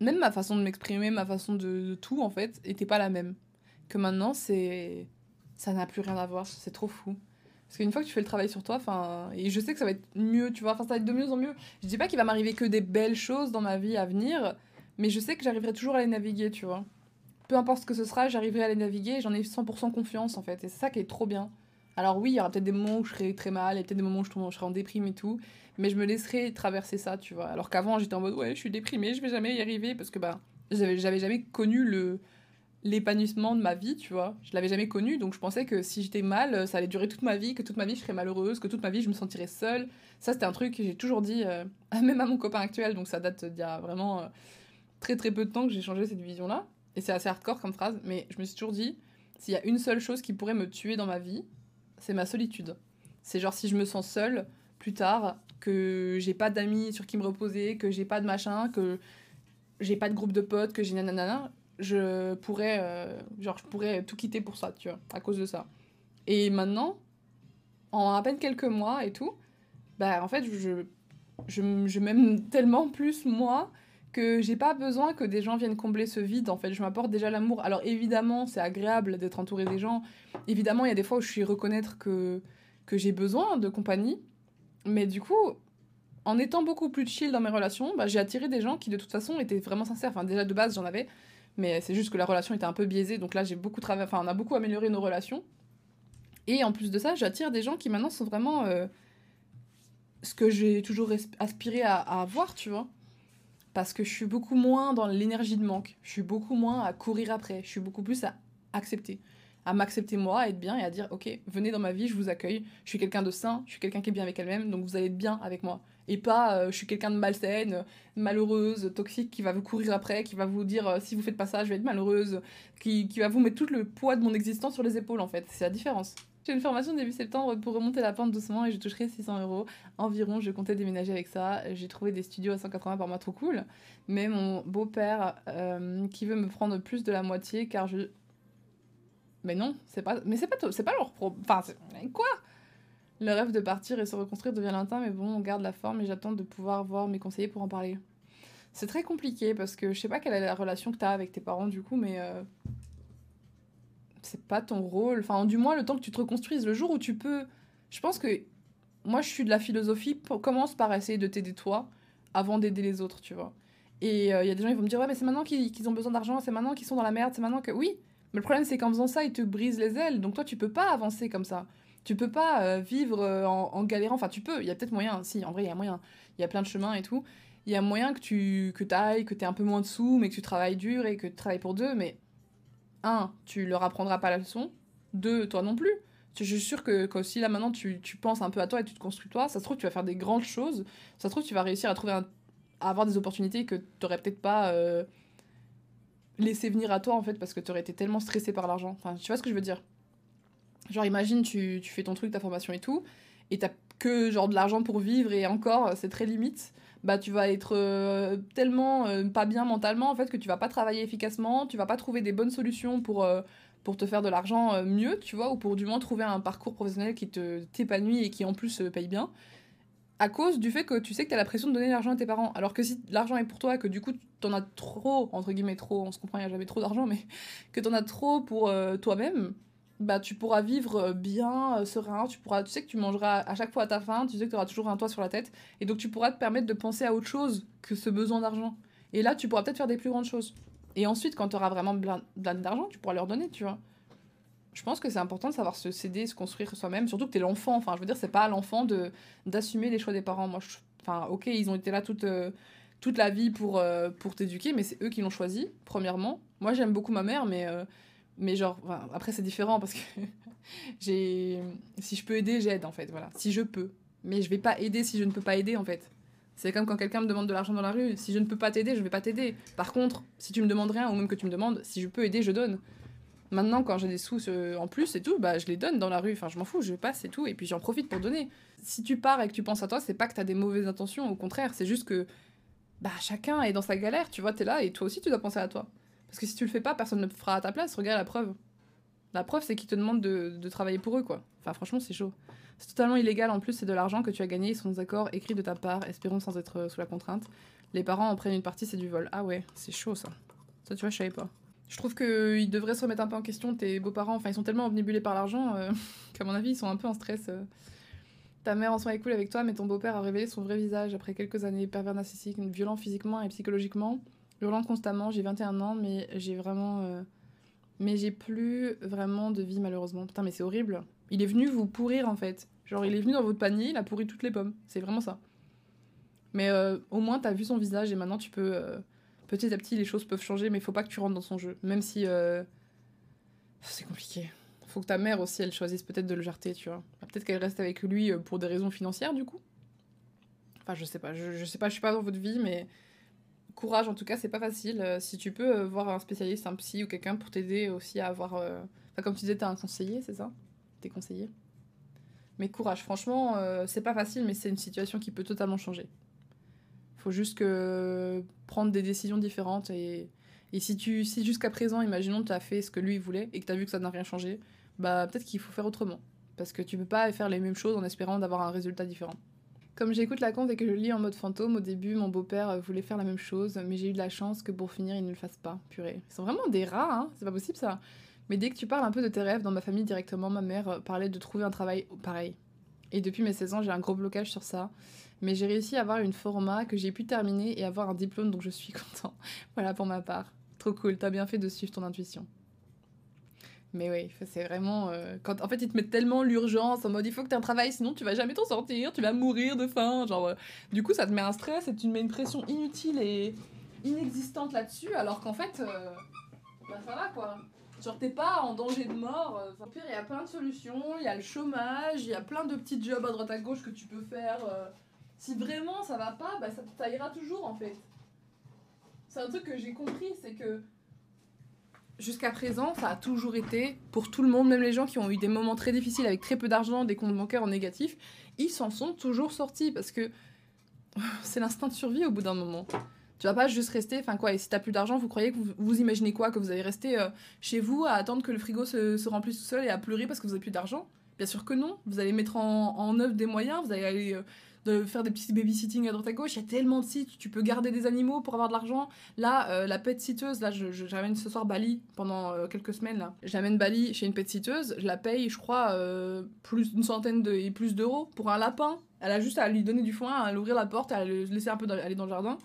Même ma façon de m'exprimer, ma façon de, tout, en fait, était pas la même. Que maintenant, c'est. Ça n'a plus rien à voir. C'est trop fou. Parce qu'une fois que tu fais le travail sur toi, enfin. Et je sais que ça va être mieux, tu vois. Enfin, ça va être de mieux en mieux. Je dis pas qu'il va m'arriver que des belles choses dans ma vie à venir, mais je sais que j'arriverai toujours à les naviguer, tu vois. Peu importe ce que ce sera, j'arriverai à les naviguer j'en ai 100% confiance, en fait. Et c'est ça qui est trop bien. Alors oui, il y aura peut-être des moments où je serai très mal, et peut-être des moments où je, serai en déprime et tout, mais je me laisserai traverser ça, tu vois. Alors qu'avant, j'étais en mode, ouais, je suis déprimée, je vais jamais y arriver, parce que bah, j'avais jamais connu le, l'épanouissement de ma vie, tu vois. Je l'avais jamais connu, donc je pensais que si j'étais mal, ça allait durer toute ma vie, que toute ma vie je serais malheureuse, que toute ma vie je me sentirais seule. Ça, c'était un truc que j'ai toujours dit, euh, même à mon copain actuel, donc ça date d'il y a vraiment euh, très très peu de temps que j'ai changé cette vision-là. Et c'est assez hardcore comme phrase, mais je me suis toujours dit, s'il y a une seule chose qui pourrait me tuer dans ma vie, c'est ma solitude. C'est genre si je me sens seule plus tard, que j'ai pas d'amis sur qui me reposer, que j'ai pas de machin, que j'ai pas de groupe de potes, que j'ai nanana, je pourrais, euh, genre, je pourrais tout quitter pour ça, tu vois, à cause de ça. Et maintenant, en à peine quelques mois et tout, bah en fait, je, je, je m'aime tellement plus moi que j'ai pas besoin que des gens viennent combler ce vide. En fait, je m'apporte déjà l'amour. Alors évidemment, c'est agréable d'être entouré des gens. Évidemment, il y a des fois où je suis reconnaître que, que j'ai besoin de compagnie. Mais du coup, en étant beaucoup plus chill dans mes relations, bah, j'ai attiré des gens qui de toute façon étaient vraiment sincères. Enfin, déjà de base, j'en avais mais c'est juste que la relation était un peu biaisée, donc là j'ai beaucoup travaillé, enfin on a beaucoup amélioré nos relations. Et en plus de ça, j'attire des gens qui maintenant sont vraiment euh, ce que j'ai toujours aspiré à, à, avoir, tu vois. Parce que je suis beaucoup moins dans l'énergie de manque, je suis beaucoup moins à courir après, je suis beaucoup plus à accepter. À m'accepter moi, à être bien et à dire ok, venez dans ma vie, je vous accueille, je suis quelqu'un de sain, je suis quelqu'un qui est bien avec elle-même, donc vous allez être bien avec moi. Et pas euh, je suis quelqu'un de malsaine, malheureuse, toxique, qui va vous courir après, qui va vous dire euh, si vous faites pas ça, je vais être malheureuse, qui, qui va vous mettre tout le poids de mon existence sur les épaules en fait. C'est la différence. Une formation début septembre pour remonter la pente doucement et je toucherai 600 euros environ. Je comptais déménager avec ça. J'ai trouvé des studios à 180 par mois, trop cool. Mais mon beau-père euh, qui veut me prendre plus de la moitié car je. Mais non, c'est pas. Mais c'est pas, c'est pas leur problème. Enfin, quoi? Le rêve de partir et se reconstruire devient lointain, mais bon, on garde la forme et j'attends de pouvoir voir mes conseillers pour en parler. C'est très compliqué parce que je sais pas quelle est la relation que tu as avec tes parents du coup, mais euh, c'est pas ton rôle. Enfin, du moins, le temps que tu te reconstruises, le jour où tu peux. Je pense que moi, je suis de la philosophie, commence par essayer de t'aider toi avant d'aider les autres, tu vois. Et il euh, y a des gens qui vont me dire, ouais, mais c'est maintenant qu'ils ont besoin d'argent, c'est maintenant qu'ils sont dans la merde, c'est maintenant que. Oui, mais le problème, c'est qu'en faisant ça, ils te brisent les ailes. Donc toi, tu peux pas avancer comme ça. Tu peux pas euh, vivre euh, en, galérant. Enfin, tu peux, il y a peut-être moyen. Si, en vrai, il y a moyen. Il y a plein de chemins et tout. Il y a moyen que tu que ailles, que tu un peu moins de sous, mais que tu travailles dur et que tu travailles pour deux. Mais, un, tu leur apprendras pas la leçon. Deux, toi non plus. Je suis sûre que, que si là maintenant tu, tu, penses un peu à toi et tu te construis toi, ça se trouve tu vas faire des grandes choses. Ça se trouve tu vas réussir à trouver à avoir des opportunités que tu n'aurais peut-être pas euh, laissé venir à toi en fait parce que tu aurais été tellement stressé par l'argent. Enfin, tu vois ce que je veux dire? Genre, imagine, tu, tu fais ton truc, ta formation et tout, et t'as que genre de l'argent pour vivre, et encore, c'est très limite. Bah, tu vas être euh, tellement euh, pas bien mentalement en fait que tu vas pas travailler efficacement, tu vas pas trouver des bonnes solutions pour, euh, pour te faire de l'argent mieux, tu vois, ou pour du moins trouver un parcours professionnel qui te t'épanouit et qui en plus paye bien à cause du fait que tu sais que tu as la pression de donner l'argent à tes parents. Alors que si l'argent est pour toi, que du coup tu en as trop, entre guillemets trop, on se comprend, il n'y a jamais trop d'argent, mais que tu en as trop pour toi-même, bah, tu pourras vivre euh, bien, euh, serein, tu, pourras, tu sais que tu mangeras à chaque fois à ta faim, tu sais que tu auras toujours un toit sur la tête, et donc tu pourras te permettre de penser à autre chose que ce besoin d'argent. Et là, tu pourras peut-être faire des plus grandes choses. Et ensuite, quand tu auras vraiment plein d'argent, tu pourras leur donner, tu vois. Je pense que c'est important de savoir se céder, se construire soi-même, surtout que tu es l'enfant. Enfin, je veux dire, c'est pas à l'enfant de d'assumer les choix des parents. Moi, enfin, ok, ils ont été là toute, euh, toute la vie pour, pour t'éduquer, mais c'est eux qui l'ont choisi, premièrement. Moi, j'aime beaucoup ma mère, mais mais genre, après c'est différent parce que j'ai. Si je peux aider, j'aide en fait, voilà. Si je peux. Mais je vais pas aider si je ne peux pas aider en fait. C'est comme quand quelqu'un me demande de l'argent dans la rue. Si je ne peux pas t'aider, je vais pas t'aider. Par contre, si tu me demandes rien, ou même que tu me demandes, si je peux aider, je donne. Maintenant, quand j'ai des sous euh, en plus et tout, bah je les donne dans la rue. Enfin, je m'en fous, je passe et tout, et puis j'en profite pour donner. Si tu pars et que tu penses à toi, c'est pas que t'as des mauvaises intentions, au contraire, c'est juste que bah chacun est dans sa galère, tu vois, t'es là et toi aussi tu dois penser à toi. Parce que si tu le fais pas, personne ne le fera à ta place. Regarde la preuve. La preuve, c'est qu'ils te demandent de, travailler pour eux, quoi. Enfin, franchement, c'est chaud. C'est totalement illégal. En plus, c'est de l'argent que tu as gagné sans accord écrit de ta part, espérons sans être euh, sous la contrainte. Les parents en prennent une partie, c'est du vol. Ah ouais, c'est chaud, ça. Ça, tu vois, je savais pas. Je trouve qu'ils devraient se remettre un peu en question, tes beaux-parents. Enfin, ils sont tellement omnibulés par l'argent euh, qu'à mon avis, ils sont un peu en stress. Euh. Ta mère en soi est cool avec toi, mais ton beau-père a révélé son vrai visage après quelques années pervers narcissique, violent physiquement et psychologiquement hurlant constamment. J'ai 21 ans, mais j'ai vraiment. Euh, mais j'ai plus vraiment de vie, malheureusement. Putain, mais c'est horrible. Il est venu vous pourrir, en fait. Genre, il est venu dans votre panier, il a pourri toutes les pommes. C'est vraiment ça. Mais euh, au moins, t'as vu son visage et maintenant, tu peux. Euh, petit à petit, les choses peuvent changer, mais faut pas que tu rentres dans son jeu. Même si. C'est compliqué. Faut que ta mère aussi, elle choisisse peut-être de le jarter, tu vois. Peut-être qu'elle reste avec lui pour des raisons financières, du coup. Enfin, je sais pas. Je, je sais pas, je suis pas dans votre vie, mais. Courage, en tout cas, c'est pas facile. Euh, si tu peux euh, voir un spécialiste, un psy ou quelqu'un pour t'aider aussi à avoir. euh, Enfin, comme tu disais, t'as un conseiller, c'est ça? T'es conseiller? Mais courage, franchement, c'est pas facile, mais c'est une situation qui peut totalement changer. Faut juste que prendre des décisions différentes et, et si tu si jusqu'à présent, imaginons tu as fait ce que lui voulait et que tu as vu que ça n'a rien changé, bah peut-être qu'il faut faire autrement parce que tu peux pas faire les mêmes choses en espérant d'avoir un résultat différent. Comme j'écoute la conte et que je lis en mode fantôme, au début, mon beau-père euh, voulait faire la même chose, mais j'ai eu de la chance que pour finir, il ne le fasse pas. Purée. Ils sont vraiment des rats, hein C'est pas possible ça. Mais dès que tu parles un peu de tes rêves, dans ma famille directement, ma mère euh, parlait de trouver un travail pareil. Et depuis mes 16 ans, j'ai un gros blocage sur ça. Mais j'ai réussi à avoir une format que j'ai pu terminer et avoir un diplôme, donc je suis content. voilà pour ma part. Trop cool, t'as bien fait de suivre ton intuition. Mais oui, c'est vraiment. euh, quand, en fait, ils te mettent tellement l'urgence en mode il faut que tu aies un travail, sinon tu vas jamais t'en sortir, tu vas mourir de faim. Genre, euh, du coup, ça te met un stress et tu te mets une pression inutile et inexistante là-dessus, alors qu'en fait, euh, bah ça va quoi. Genre, t'es pas en danger de mort. au pire, il y a plein de solutions, il y a le chômage, il y a plein de petits jobs à droite à gauche que tu peux faire. si vraiment ça va pas, bah ça, ça ira toujours en fait. C'est un truc que j'ai compris, c'est que jusqu'à présent, ça a toujours été pour tout le monde, même les gens qui ont eu des moments très difficiles avec très peu d'argent, des comptes bancaires en négatif, ils s'en sont toujours sortis parce que c'est l'instinct de survie au bout d'un moment. Tu vas pas juste rester, enfin quoi, et si t'as plus d'argent, vous croyez que vous, imaginez quoi Que vous allez rester euh, chez vous à attendre que le frigo se, se remplisse tout seul et à pleurer parce que vous avez plus d'argent? Bien sûr que non. Vous allez mettre en, en œuvre des moyens, vous allez aller euh, de faire des petits babysitting à droite à gauche. Il y a tellement de sites, tu peux garder des animaux pour avoir de l'argent. Là, euh, la pet siteuse, là, je, j'amène ce soir Bali pendant euh, quelques semaines. là. J'amène Bali chez une pet siteuse, je la paye, je crois, euh, plus d'une centaine de, et plus d'euros pour un lapin. Elle a juste à lui donner du foin, à l'ouvrir la porte, à le laisser un peu aller dans le jardin.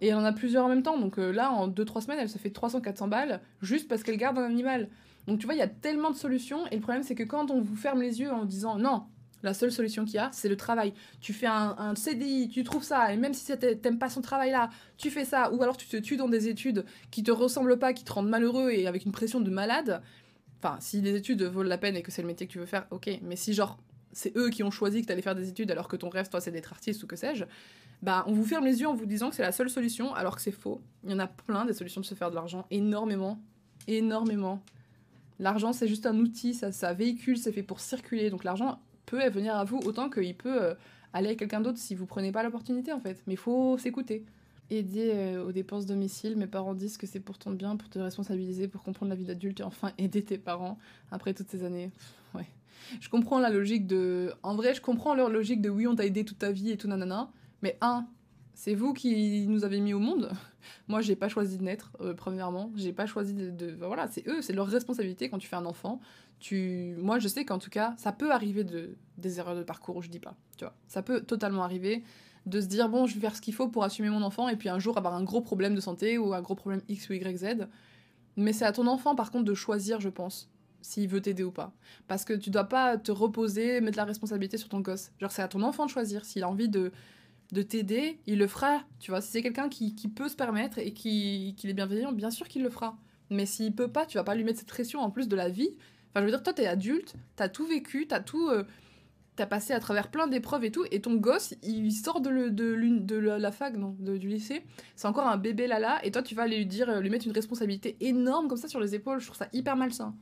Et elle en a plusieurs en même temps. Donc là, en 2-3 semaines, elle se fait 300-400 balles juste parce qu'elle garde un animal. Donc tu vois, il y a tellement de solutions. Et le problème, c'est que quand on vous ferme les yeux en disant non, la seule solution qu'il y a, c'est le travail. Tu fais un, CDI, tu trouves ça, et même si t'aimes pas son travail là, tu fais ça, ou alors tu te tues dans des études qui te ressemblent pas, qui te rendent malheureux et avec une pression de malade. Enfin, si les études valent la peine et que c'est le métier que tu veux faire, ok. Mais si genre c'est eux qui ont choisi que t'allais faire des études alors que ton rêve, toi, c'est d'être artiste ou que sais-je, bah on vous ferme les yeux en vous disant que c'est la seule solution alors que c'est faux. Il y en a plein des solutions de se faire de l'argent, énormément, énormément. L'argent, c'est juste un outil, ça, ça véhicule, c'est fait pour circuler. Donc l'argent peut venir à vous autant qu'il peut euh, aller à quelqu'un d'autre si vous prenez pas l'opportunité en fait. Mais il faut s'écouter. Aider euh, aux dépenses domicile, mes parents disent que c'est pour ton bien, pour te responsabiliser, pour comprendre la vie d'adulte et enfin aider tes parents après toutes ces années. Ouais. Je comprends la logique de. En vrai, je comprends leur logique de oui, on t'a aidé toute ta vie et tout nanana. Mais un, c'est vous qui nous avez mis au monde. Moi, j'ai pas choisi de naître, euh, premièrement. J'ai pas choisi de. voilà, c'est eux, c'est leur responsabilité quand tu fais un enfant. Tu... Moi, je sais qu'en tout cas, ça peut arriver de... des erreurs de parcours, je dis pas. Tu vois, ça peut totalement arriver de se dire bon, je vais faire ce qu'il faut pour assumer mon enfant et puis un jour avoir un gros problème de santé ou un gros problème X ou Y, Z. Mais c'est à ton enfant, par contre, de choisir, je pense, s'il veut t'aider ou pas. Parce que tu dois pas te reposer, mettre la responsabilité sur ton gosse. Genre, c'est à ton enfant de choisir. S'il a envie de, de t'aider, il le fera. Tu vois, si c'est quelqu'un qui, qui peut se permettre et qui, qui est bienveillant, bien sûr qu'il le fera. Mais s'il peut pas, tu vas pas lui mettre cette pression en plus de la vie. Enfin, je veux dire, toi, t'es adulte, t'as tout vécu, t'as tout. euh, T'as passé à travers plein d'épreuves et tout, et ton gosse, il sort de, le- de, l'une- de la, fac, non, de- du lycée, c'est encore un bébé là-là, et toi, tu vas lui dire, lui mettre une responsabilité énorme comme ça sur les épaules. Je trouve ça hyper malsain.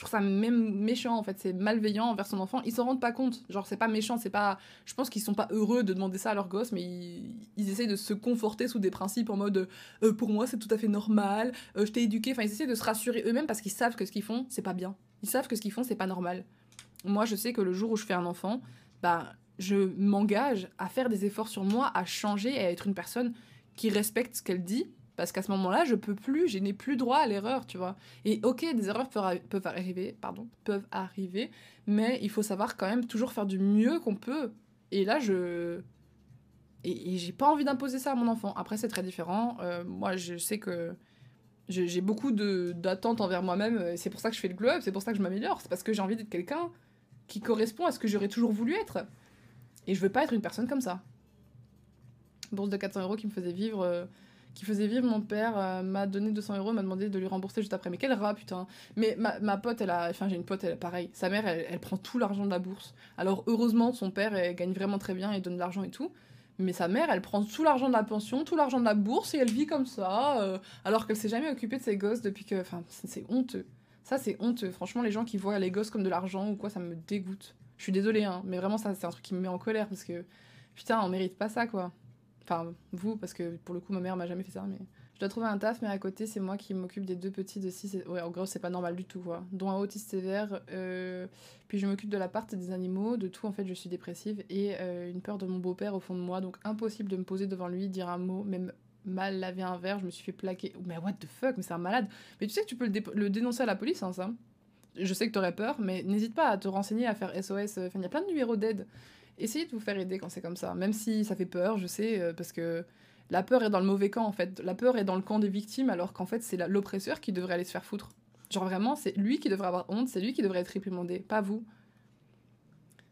Je trouve ça même méchant, en fait. C'est malveillant envers son enfant. Ils s'en rendent pas compte. Genre, c'est pas méchant, c'est pas. Je pense qu'ils sont pas heureux de demander ça à leur gosse, mais ils, essayent de se conforter sous des principes en mode euh, pour moi, c'est tout à fait normal, euh, je t'ai éduqué. Enfin, ils essaient de se rassurer eux-mêmes parce qu'ils savent que ce qu'ils font, c'est pas bien. Ils savent que ce qu'ils font, c'est pas normal. Moi, je sais que le jour où je fais un enfant, bah, je m'engage à faire des efforts sur moi, à changer et à être une personne qui respecte ce qu'elle dit. Parce qu'à ce moment-là, je peux plus, je n'ai plus droit à l'erreur, tu vois. Et ok, des erreurs peuvent, arri- peuvent arriver, pardon, peuvent arriver, mais il faut savoir quand même toujours faire du mieux qu'on peut. Et là, je. Et, j'ai pas envie d'imposer ça à mon enfant. Après, c'est très différent. Euh, moi, je sais que j'ai beaucoup d'attentes envers moi-même. et C'est pour ça que je fais le glow up, c'est pour ça que je m'améliore. C'est parce que j'ai envie d'être quelqu'un qui correspond à ce que j'aurais toujours voulu être. Et je veux pas être une personne comme ça. Bourse de 400 euros qui me faisait vivre euh, qui faisait vivre mon père euh, m'a donné 200 euros, m'a demandé de lui rembourser juste après. Mais quel rat, putain. Mais ma, ma pote, elle a. Enfin, j'ai une pote, elle pareil. Sa mère, elle, elle prend tout l'argent de la bourse. Alors, heureusement, son père elle gagne vraiment très bien et donne de l'argent et tout. Mais sa mère, elle prend tout l'argent de la pension, tout l'argent de la bourse et elle vit comme ça, euh, alors qu'elle s'est jamais occupée de ses gosses depuis que. Enfin, c'est honteux. Ça, c'est honteux. Franchement, les gens qui voient les gosses comme de l'argent ou quoi, ça me dégoûte. Je suis désolée, hein, mais vraiment, ça, c'est un truc qui me met en colère parce que. Putain, on mérite pas ça, quoi. Enfin, vous, parce que pour le coup, ma mère m'a jamais fait ça, mais. Je dois trouver un taf, mais à côté, c'est moi qui m'occupe des deux petits de 6 et... Ouais, en gros, c'est pas normal du tout, quoi. Dont un autiste sévère, euh... puis je m'occupe de l'appart et des animaux, de tout, en fait, je suis dépressive, et euh, une peur de mon beau-père au fond de moi, donc impossible de me poser devant lui, dire un mot, même mal laver un verre, je me suis fait plaquer. Mais what the fuck, mais c'est un malade. Mais tu sais que tu peux le, dé le dénoncer à la police, hein, ça. Je sais que t'aurais peur, mais n'hésite pas à te renseigner, à faire SOS, enfin, il y a plein de numéros d'aide. Essayez de vous faire aider quand c'est comme ça, même si ça fait peur, je sais, euh, parce que la peur est dans le mauvais camp en fait. La peur est dans le camp des victimes alors qu'en fait c'est l'oppresseur qui devrait aller se faire foutre. Genre vraiment, c'est lui qui devrait avoir honte, c'est lui qui devrait être réprimandé, pas vous.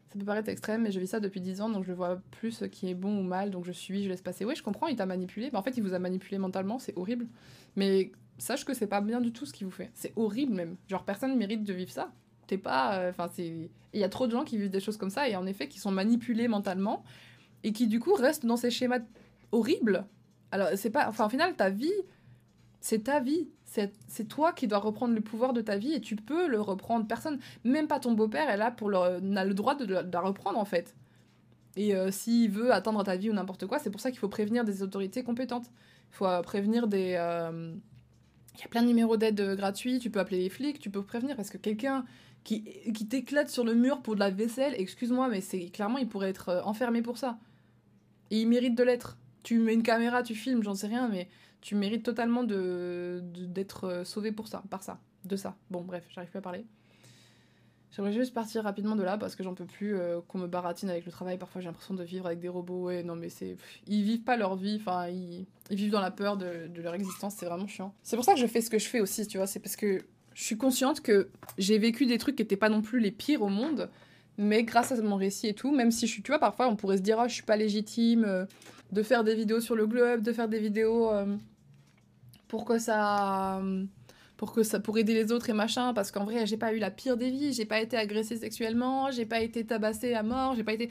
Ça peut paraître extrême, mais je vis ça depuis 10 ans, donc je vois plus ce qui est bon ou mal, donc je suis, je laisse passer. Oui, je comprends, il t'a manipulé, mais en fait il vous a manipulé mentalement, c'est horrible. Mais sache que c'est pas bien du tout ce qu'il vous fait. C'est horrible même. Genre personne mérite de vivre ça. T'es pas... Enfin, euh, c'est... Il y a trop de gens qui vivent des choses comme ça, et en effet qui sont manipulés mentalement, et qui du coup restent dans ces schémas horrible. Alors, c'est pas. Enfin, au final, ta vie, c'est ta vie. C'est toi qui dois reprendre le pouvoir de ta vie et tu peux le reprendre. Personne, même pas ton beau-père, est là pour le, n'a le droit de, la reprendre en fait. Et euh, s'il veut atteindre ta vie ou n'importe quoi, c'est pour ça qu'il faut prévenir des autorités compétentes. Il faut euh, prévenir des. Il y a plein de numéros d'aide gratuits, tu peux appeler les flics, tu peux prévenir parce que quelqu'un qui, qui t'éclate sur le mur pour de la vaisselle, excuse-moi, mais c'est clairement, il pourrait être enfermé pour ça. Et il mérite de l'être tu mets une caméra, tu filmes, j'en sais rien, mais tu mérites totalement de, d'être euh, sauvé pour ça, par ça, de ça. Bon, bref, j'arrive plus à parler. J'aimerais juste partir rapidement de là parce que j'en peux plus euh, qu'on me baratine avec le travail. Parfois, j'ai l'impression de vivre avec des robots. Ouais, non, mais c'est. Ils vivent pas leur vie, enfin, ils, ils vivent dans la peur de, de leur existence, c'est vraiment chiant. C'est pour ça que je fais ce que je fais aussi, tu vois. C'est parce que je suis consciente que j'ai vécu des trucs qui étaient pas non plus les pires au monde, mais grâce à mon récit et tout, même si je suis, tu vois, parfois on pourrait se dire, oh, je suis pas légitime. Euh, de faire des vidéos sur le globe, de faire des vidéos euh, pour ça pour que ça pour aider les autres et machin parce qu'en vrai j'ai pas eu la pire des vies j'ai pas été agressée sexuellement j'ai pas été tabassée à mort j'ai pas été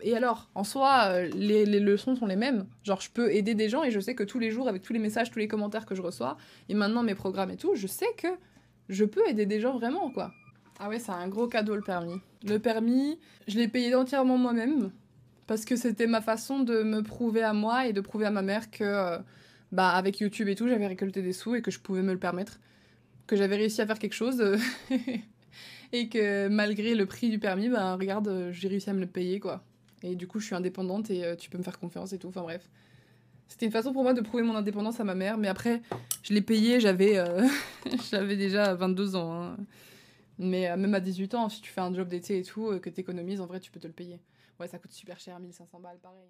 et alors en soi euh, les, les, leçons sont les mêmes genre je peux aider des gens et je sais que tous les jours avec tous les messages tous les commentaires que je reçois et maintenant mes programmes et tout je sais que je peux aider des gens vraiment quoi ah ouais c'est un gros cadeau le permis le permis je l'ai payé entièrement moi-même parce que c'était ma façon de me prouver à moi et de prouver à ma mère que, euh, bah, avec YouTube et tout, j'avais récolté des sous et que je pouvais me le permettre. Que j'avais réussi à faire quelque chose. Euh, et que malgré le prix du permis, bah, regarde, euh, j'ai réussi à me le payer, quoi. Et du coup, je suis indépendante et tu peux me faire confiance et tout. Enfin bref. C'était une façon pour moi de prouver mon indépendance à ma mère. Mais après, je l'ai payé, j'avais j'avais déjà 22 ans. Hein. Mais même à 18 ans, si tu fais un job d'été et tout, que tu économises, en vrai, tu peux te le payer. Ouais, ça coûte super cher, 1500 balles, pareil.